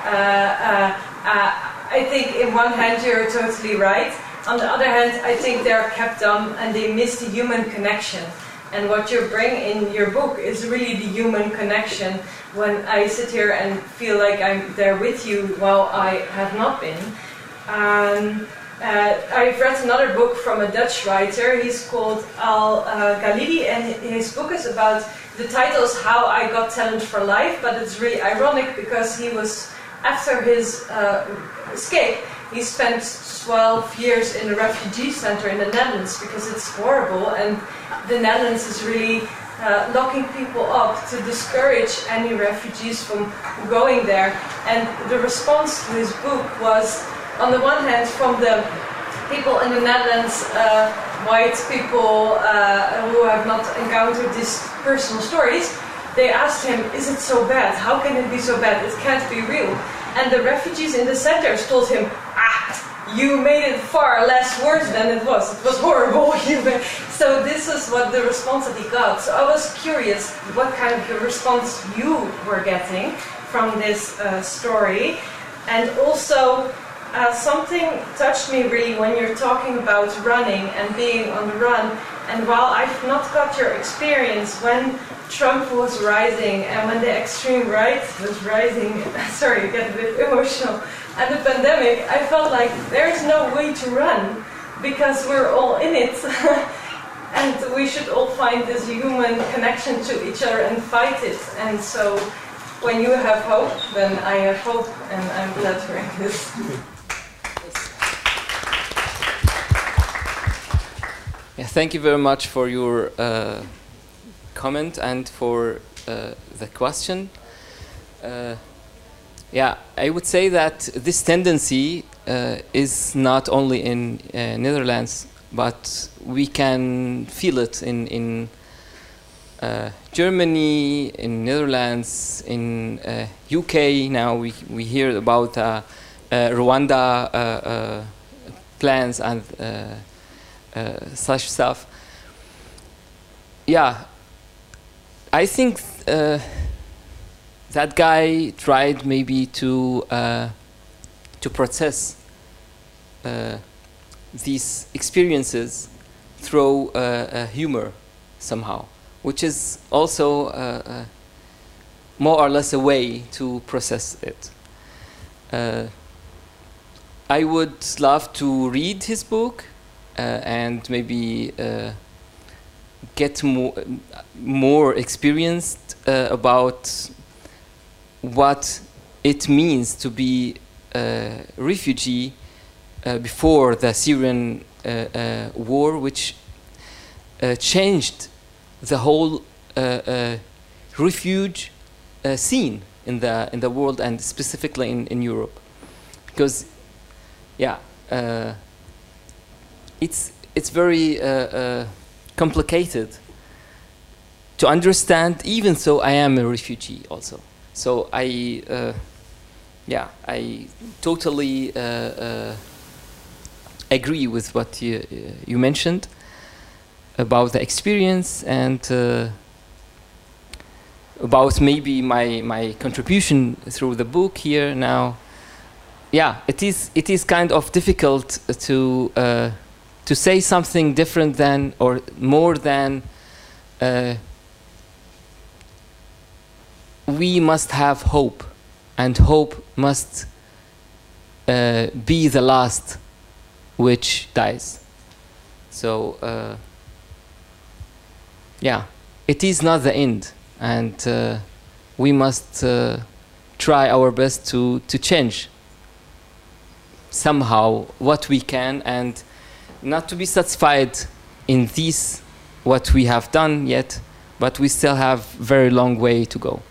Uh, uh, uh I think in one hand you're totally right. On the other hand, I think they're kept dumb and they miss the human connection. And what you bring in your book is really the human connection. When I sit here and feel like I'm there with you while I have not been. Um, uh, I've read another book from a Dutch writer. He's called Al uh, and his book is about the title is How I Got Talent for Life, but it's really ironic because he was after his uh, escape, he spent 12 years in a refugee center in the Netherlands because it's horrible, and the Netherlands is really uh, locking people up to discourage any refugees from going there. And the response to his book was, on the one hand, from the people in the Netherlands, uh, white people uh, who have not encountered these personal stories, they asked him, Is it so bad? How can it be so bad? It can't be real. And the refugees in the centers told him, Ah, you made it far less worse than it was. It was horrible. so this is what the response that he got. So I was curious what kind of response you were getting from this uh, story. And also, uh, something touched me really when you're talking about running and being on the run. And while I've not got your experience, when Trump was rising and when the extreme right was rising, sorry, I get a bit emotional, and the pandemic, I felt like there's no way to run because we're all in it. and we should all find this human connection to each other and fight it. And so when you have hope, then I have hope, and I'm glad to hear this. Yeah, thank you very much for your uh, comment and for uh, the question. Uh, yeah, I would say that this tendency uh, is not only in uh, Netherlands, but we can feel it in in uh, Germany, in Netherlands, in UK. Uh, now we we hear about Rwanda plans and such stuff. Yeah, I think uh, that guy tried maybe to uh, to process uh, these experiences through uh, uh, humor somehow, which is also uh, more or less a way to process it. I would love to read his book and maybe get more more experienced uh, about what it means to be a refugee uh, before the Syrian uh, uh war, which uh, changed the whole uh, refuge scene in the in the world and specifically in, in Europe, because yeah, uh, it's it's very uh, uh, complicated to understand. Even so, I am a refugee also. So I, uh, yeah, I totally uh, uh, agree with what you, uh, you mentioned about the experience and uh, about maybe my my contribution through the book here now. Yeah, it is it is kind of difficult to to say something different than or more than. Uh, we must have hope, and hope must uh, be the last which dies. So, uh, yeah, it is not the end, and uh, we must uh, try our best to, to change somehow what we can and not to be satisfied in this what we have done yet, but we still have very long way to go.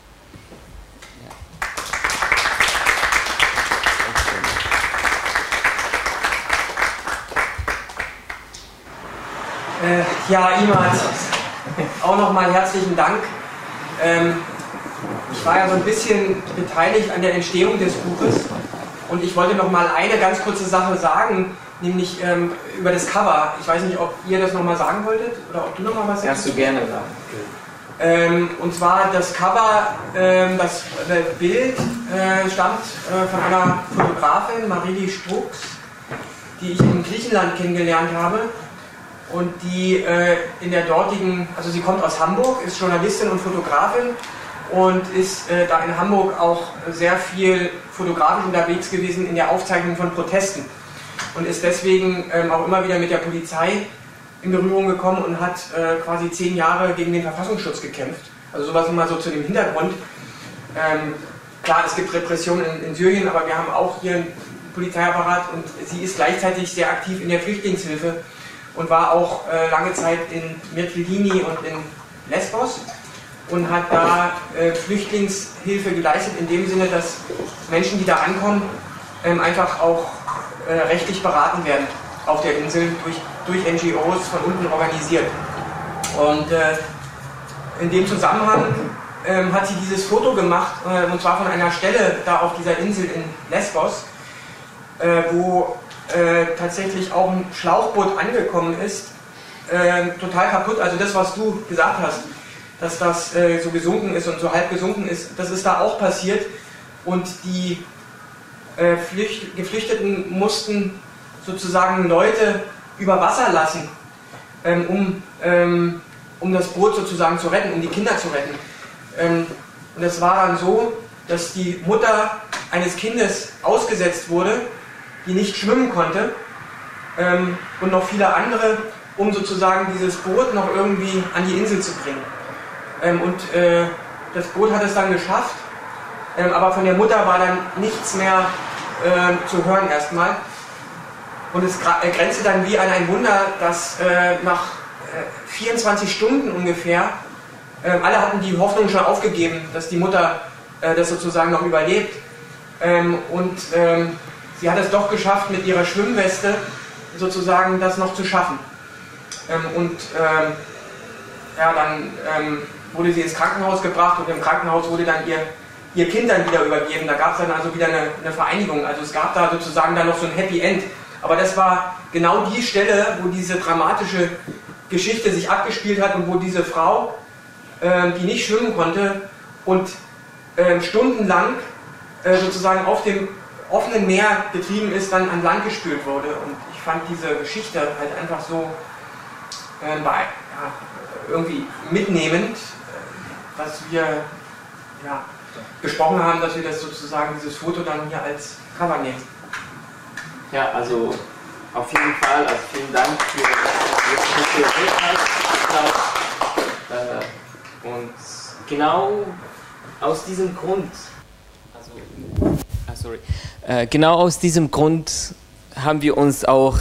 Ja, Imad, auch nochmal herzlichen Dank. Ähm, ich war ja so ein bisschen beteiligt an der Entstehung des Buches und ich wollte noch mal eine ganz kurze Sache sagen, nämlich ähm, über das Cover. Ich weiß nicht, ob ihr das noch mal sagen wolltet oder ob du noch mal was Kannst du gerne sagen. Ähm, und zwar das Cover, ähm, das äh, Bild äh, stammt äh, von einer Fotografin, Marili Strux, die ich in Griechenland kennengelernt habe und die äh, in der dortigen, also sie kommt aus Hamburg, ist Journalistin und Fotografin und ist äh, da in Hamburg auch sehr viel fotografisch unterwegs gewesen in der Aufzeichnung von Protesten und ist deswegen ähm, auch immer wieder mit der Polizei in Berührung gekommen und hat äh, quasi zehn Jahre gegen den Verfassungsschutz gekämpft. Also sowas immer so zu dem Hintergrund. Ähm, klar, es gibt Repressionen in, in, Syrien, aber wir haben auch hier einen Polizeiapparat und sie ist gleichzeitig sehr aktiv in der Flüchtlingshilfe und war auch äh, lange Zeit in Mytilini und in Lesbos und hat da äh, Flüchtlingshilfe geleistet, in dem Sinne, dass Menschen, die da ankommen, ähm, einfach auch äh, rechtlich beraten werden auf der Insel durch, durch NGOs von unten organisiert. Und äh, in dem Zusammenhang ähm, hat sie dieses Foto gemacht, äh, und zwar von einer Stelle da auf dieser Insel in Lesbos, äh, wo äh, tatsächlich auch ein Schlauchboot angekommen ist, äh, total kaputt. Also das, was du gesagt hast, dass das äh, so gesunken ist und so halb gesunken ist, das ist da auch passiert. Und die äh, Flücht Geflüchteten mussten sozusagen Leute über Wasser lassen, ähm, um, ähm, um das Boot sozusagen zu retten, um die Kinder zu retten. Ähm, und es war dann so, dass die Mutter eines Kindes ausgesetzt wurde, die nicht schwimmen konnte, ähm, und noch viele andere, um sozusagen dieses Boot noch irgendwie an die Insel zu bringen. Ähm, und äh, das Boot hat es dann geschafft, ähm, aber von der Mutter war dann nichts mehr äh, zu hören erstmal. Und es äh, grenzte dann wie an ein Wunder, dass äh, nach 24 äh, Stunden ungefähr, ähm, alle hatten die Hoffnung schon aufgegeben, dass die Mutter äh, das sozusagen noch überlebt. Ähm, und ähm, sie hat es doch geschafft, mit ihrer Schwimmweste sozusagen das noch zu schaffen. Ähm, und ähm, ja, dann ähm, wurde sie ins Krankenhaus gebracht und im Krankenhaus wurde dann ihr, ihr Kind dann wieder übergeben. Da gab es dann also wieder eine, eine, Vereinigung. Also es gab da sozusagen dann noch so ein Happy End. Aber das war genau die Stelle, wo diese dramatische Geschichte sich abgespielt hat und wo diese Frau, äh, die nicht schwimmen konnte und äh, stundenlang äh, sozusagen auf dem offenen Meer getrieben ist, dann an Land gespült wurde. Und ich fand diese Geschichte halt einfach so äh, ja, irgendwie mitnehmend, äh, dass wir ja, gesprochen haben, dass wir das sozusagen, dieses Foto dann hier als Cover nehmen. Ja, also auf jeden Fall, also vielen Dank für das äh, Und genau aus diesem Grund, also, sorry, äh, genau aus diesem Grund haben wir uns auch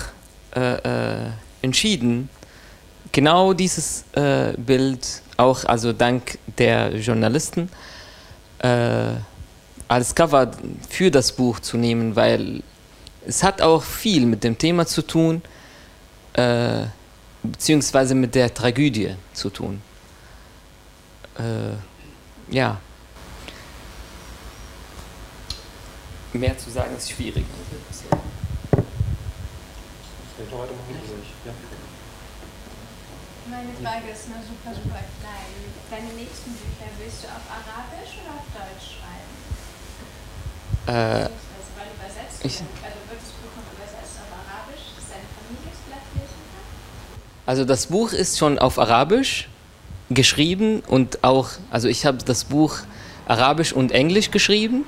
äh, äh entschieden, genau dieses äh, Bild, auch also dank der Journalisten, äh, als Cover für das Buch zu nehmen, weil es hat auch viel mit dem Thema zu tun, äh, beziehungsweise mit der Tragödie zu tun. Äh, ja. Mehr zu sagen ist schwierig. Meine Frage ist nur super, super klein. Deine nächsten Bücher willst du auf Arabisch oder auf Deutsch schreiben? Äh, Also, weil übersetzt ich-. Also wird das Buch noch übersetzt auf Arabisch, dass deine Familie es vielleicht lesen kann? Also das Buch ist schon auf Arabisch geschrieben und auch, also ich habe das Buch Arabisch und Englisch geschrieben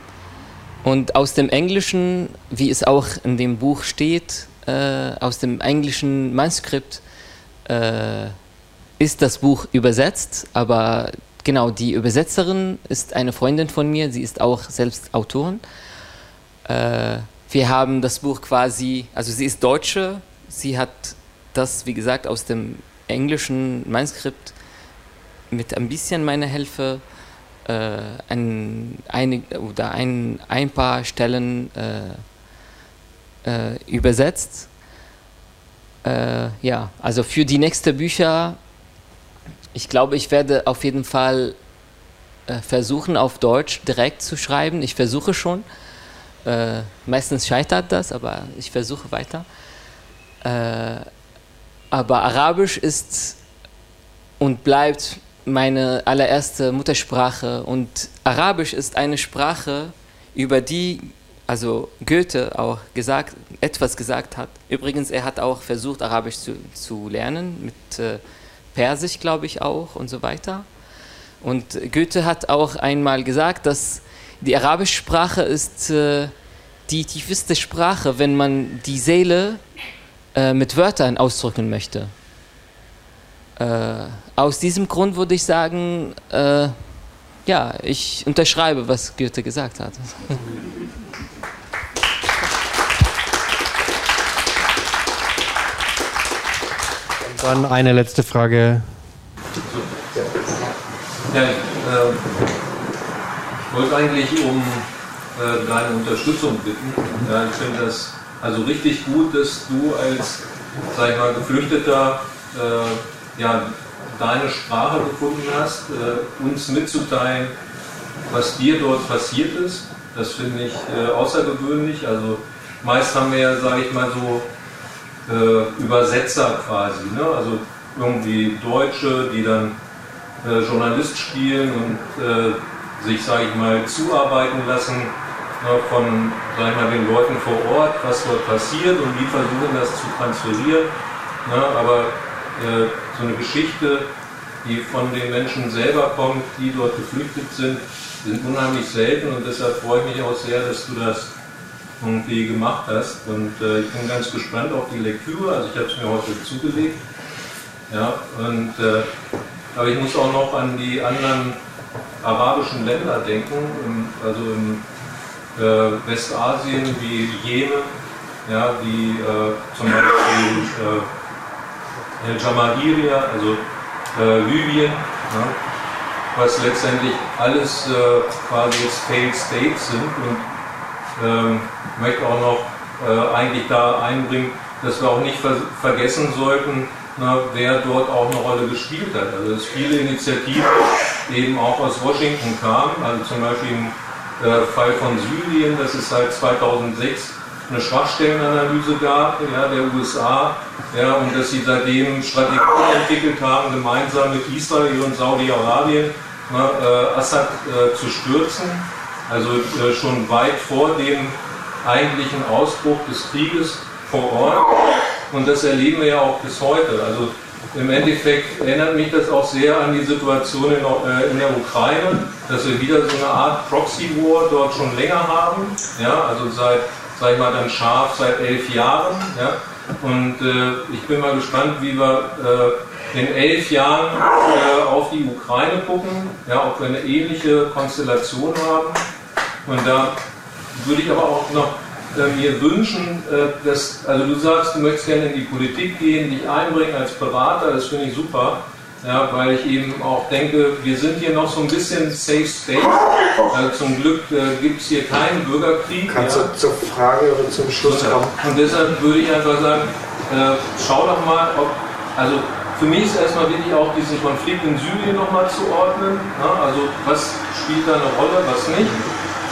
und aus dem Englischen, wie es auch in dem Buch steht, äh, aus dem englischen Manuskript äh, ist das Buch übersetzt, aber genau, die Übersetzerin ist eine Freundin von mir, sie ist auch selbst Autorin. Äh, wir haben das Buch quasi, also sie ist Deutsche, sie hat das, wie gesagt, aus dem englischen Manuskript mit ein bisschen meiner Hilfe äh, ein, einig, oder ein, ein paar Stellen äh, äh, übersetzt. Äh, ja, also für die nächsten Bücher, ich glaube, ich werde auf jeden Fall äh, versuchen, auf Deutsch direkt zu schreiben. Ich versuche schon. Äh, meistens scheitert das, aber ich versuche weiter. Äh, aber Arabisch ist und bleibt meine allererste Muttersprache. Und Arabisch ist eine Sprache, über die also Goethe auch gesagt, etwas gesagt hat. Übrigens, er hat auch versucht, Arabisch zu, zu lernen, mit äh, Persisch, glaube ich, auch und so weiter. Und Goethe hat auch einmal gesagt, dass die arabische Sprache ist äh, die tiefste Sprache, wenn man die Seele äh, mit Wörtern ausdrücken möchte. Äh, aus diesem Grund würde ich sagen, äh, ja, ich unterschreibe, was Goethe gesagt hat. Dann eine letzte Frage. Ja, äh, ich wollte eigentlich um äh, deine Unterstützung bitten. Ja, ich finde das also richtig gut, dass du als, sag ich mal, Geflüchteter äh, ja, deine Sprache gefunden hast, äh, uns mitzuteilen, was dir dort passiert ist. Das finde ich äh, außergewöhnlich. Also meist haben wir ja, sage ich mal so, äh, Übersetzer quasi. Ne? Also irgendwie Deutsche, die dann äh, Journalist spielen und äh, sich, sage ich mal, zuarbeiten lassen ne, von, sag ich den Leuten vor Ort, was dort passiert und die versuchen das zu transferieren. Ne? Aber äh, so eine Geschichte, die von den Menschen selber kommt, die dort geflüchtet sind, sind unheimlich selten und deshalb freue ich mich auch sehr, dass du das irgendwie gemacht hast. Und äh, ich bin ganz gespannt auf die Lektüre. Also ich habe es mir heute zugelegt. Ja, und, äh, aber ich muss auch noch an die anderen arabischen Länder denken, im, also in äh, Westasien wie Jemen, ja, wie äh, zum Beispiel El Jamahiriya, also äh, Libyen, ja, was letztendlich alles äh, quasi Failed States sind und ähm, möchte auch noch äh, eigentlich da einbringen, dass wir auch nicht ver vergessen sollten, na, wer dort auch eine Rolle gespielt hat. Also dass viele Initiativen eben auch aus Washington kamen, also zum Beispiel im äh, Fall von Syrien, dass es seit 2006 eine Schwachstellenanalyse gab ja, der USA ja, und dass sie seitdem Strategien entwickelt haben, gemeinsam mit Israel und Saudi-Arabien na, äh, Assad äh, zu stürzen. Also äh, schon weit vor dem eigentlichen Ausbruch des Krieges vor Ort. Und das erleben wir ja auch bis heute. Also im Endeffekt erinnert mich das auch sehr an die Situation in, äh, in der Ukraine, dass wir wieder so eine Art Proxy-War dort schon länger haben. Ja, also seit, sag ich mal, dann scharf seit elf Jahren. Ja. Und äh, ich bin mal gespannt, wie wir äh, in elf Jahren äh, auf die Ukraine gucken, ja, ob wir eine ähnliche Konstellation haben. Und da würde ich aber auch noch äh, mir wünschen, äh, dass, also du sagst, du möchtest gerne in die Politik gehen, dich einbringen als Berater, das finde ich super, ja, weil ich eben auch denke, wir sind hier noch so ein bisschen Safe State, Äh, zum Glück äh, gibt es hier keinen Bürgerkrieg. Kannst ja. du zur Frage oder zum Schluss kommen? Und deshalb würde ich einfach sagen, äh, schau doch mal, ob, also für mich ist erstmal wichtig auch diesen Konflikt in Syrien nochmal zu ordnen. Ne? Also was spielt da eine Rolle, was nicht.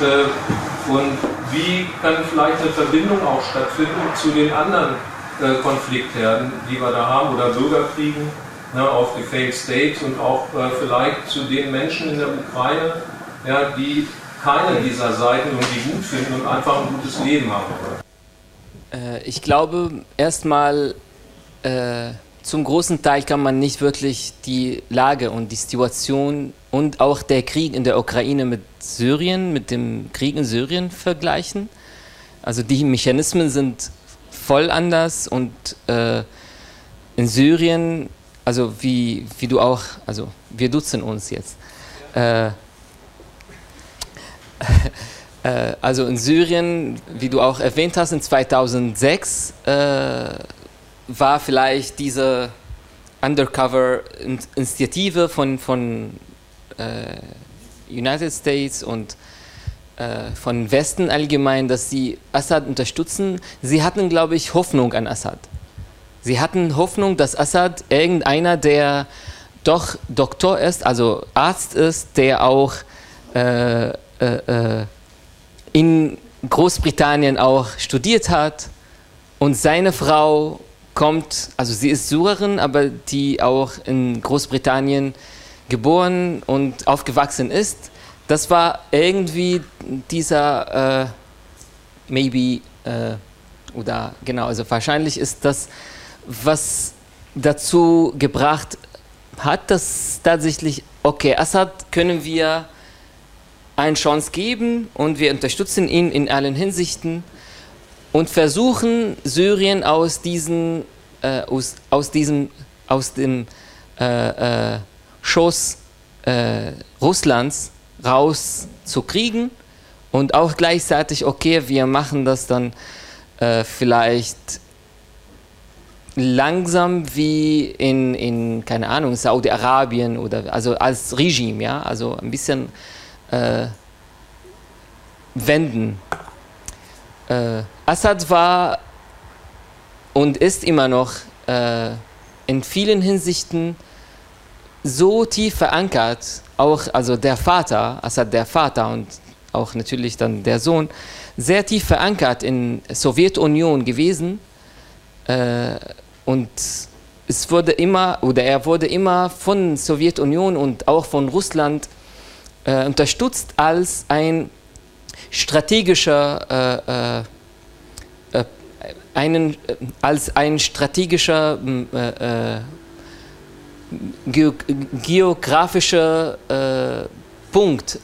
Äh, und wie kann vielleicht eine Verbindung auch stattfinden zu den anderen äh, Konfliktherden, die wir da haben, oder Bürgerkriegen ne, auf die Failed States und auch äh, vielleicht zu den Menschen in der Ukraine, ja, die keine dieser Seiten irgendwie gut finden und einfach ein gutes Leben haben wollen. Äh, ich glaube, erstmal äh, zum großen Teil kann man nicht wirklich die Lage und die Situation und auch der Krieg in der Ukraine mit Syrien, mit dem Krieg in Syrien vergleichen. Also die Mechanismen sind voll anders und äh, in Syrien, also wie, wie du auch, also wir duzen uns jetzt. Äh, also in Syrien, wie du auch erwähnt hast, in 2006 äh, war vielleicht diese Undercover-Initiative von, von äh, United States und äh, von Westen allgemein, dass sie Assad unterstützen. Sie hatten, glaube ich, Hoffnung an Assad. Sie hatten Hoffnung, dass Assad irgendeiner, der doch Doktor ist, also Arzt ist, der auch äh, äh, in Großbritannien auch studiert hat und seine Frau kommt, also sie ist Syrerin, aber die auch in Großbritannien geboren und aufgewachsen ist. Das war irgendwie dieser, äh, maybe, äh, oder genau, also wahrscheinlich ist das, was dazu gebracht hat, dass tatsächlich, okay, Assad können wir eine Chance geben und wir unterstützen ihn in allen Hinsichten und versuchen Syrien aus diesen äh, aus, aus diesem aus dem äh, äh, Schoß äh, Russlands rauszukriegen und auch gleichzeitig okay wir machen das dann äh, vielleicht langsam wie in, in keine Ahnung Saudi-Arabien oder also als Regime ja also ein bisschen äh, wenden. Äh, Assad war und ist immer noch äh, in vielen Hinsichten so tief verankert, auch also der Vater, Assad der Vater und auch natürlich dann der Sohn, sehr tief verankert in Sowjetunion gewesen. Äh, und es wurde immer oder er wurde immer von Sowjetunion und auch von Russland äh, unterstützt als ein strategischer, äh, äh, äh einen, äh, als ein strategischer äh, ge geografischer Punkt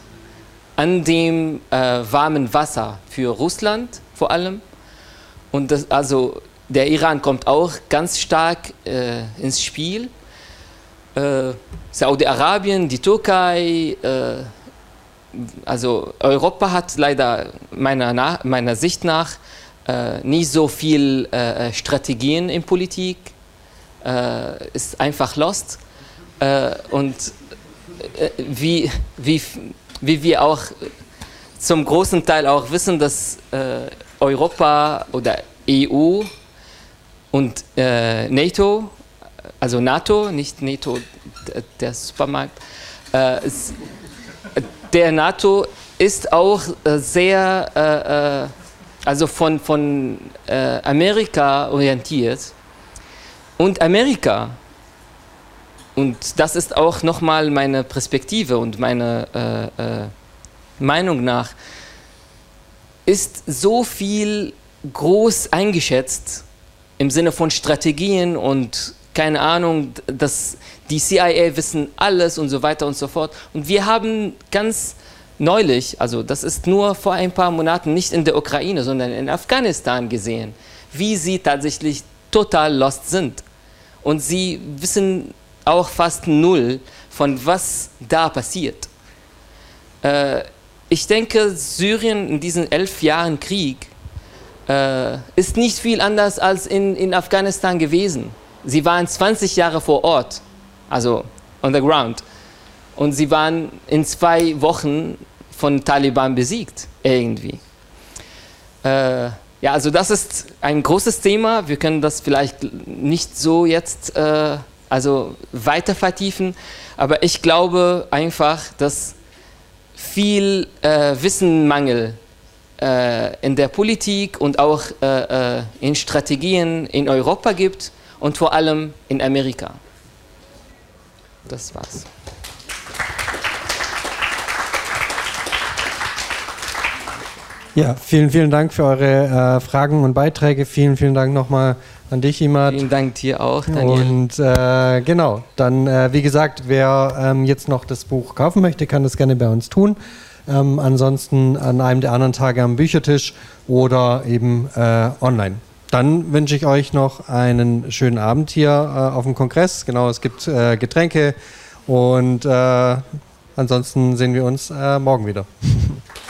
an dem warmen Wasser für Russland vor allem. Und das, also der Iran kommt auch ganz stark ins Spiel. Saudi-Arabien, die Türkei, also Europa hat leider meiner, meiner Sicht nach äh, nicht so viel äh, Strategien in Politik, äh, ist einfach lost. Äh, und äh, wie, wie, wie wir auch zum großen Teil auch wissen, dass äh, Europa oder EU und NATO, also NATO, nicht NATO, der Supermarkt, ist, der NATO ist auch äh, sehr, äh, äh, also von, von äh, Amerika orientiert. Und Amerika, und das ist auch nochmal meine Perspektive und meine äh, äh, Meinung nach, ist so viel groß eingeschätzt im Sinne von Strategien und keine Ahnung, dass die CIA wissen alles und so weiter und so fort. Und wir haben ganz neulich, also das ist nur vor ein paar Monaten nicht in der Ukraine, sondern in Afghanistan gesehen, wie sie tatsächlich total lost sind. Und sie wissen auch fast null von was da passiert. Äh, ich denke, Syrien in diesen elf Jahren Krieg äh, ist nicht viel anders als in, in Afghanistan gewesen. Sie waren 20 Jahre vor Ort, also on the ground. Und sie waren in zwei Wochen von Taliban besiegt, irgendwie. Äh, ja, also das ist ein großes Thema. Wir können das vielleicht nicht so jetzt äh, also weiter vertiefen, aber ich glaube einfach, dass viel äh, Wissenmangel äh, in der Politik und auch äh, äh, in Strategien in Europa gibt und vor allem in Amerika. Das war's. Ja, vielen, vielen Dank für eure äh, Fragen und Beiträge. Vielen, vielen Dank nochmal an dich, Imad. Vielen Dank dir auch, Daniel. Und äh, genau, dann, äh, wie gesagt, wer ähm, jetzt noch das Buch kaufen möchte, kann das gerne bei uns tun. Ähm, ansonsten an einem der anderen Tage am Büchertisch oder eben äh, online. Dann wünsche ich euch noch einen schönen Abend hier äh, auf dem Kongress. Genau, es gibt äh, Getränke und ansonsten sehen wir uns morgen wieder.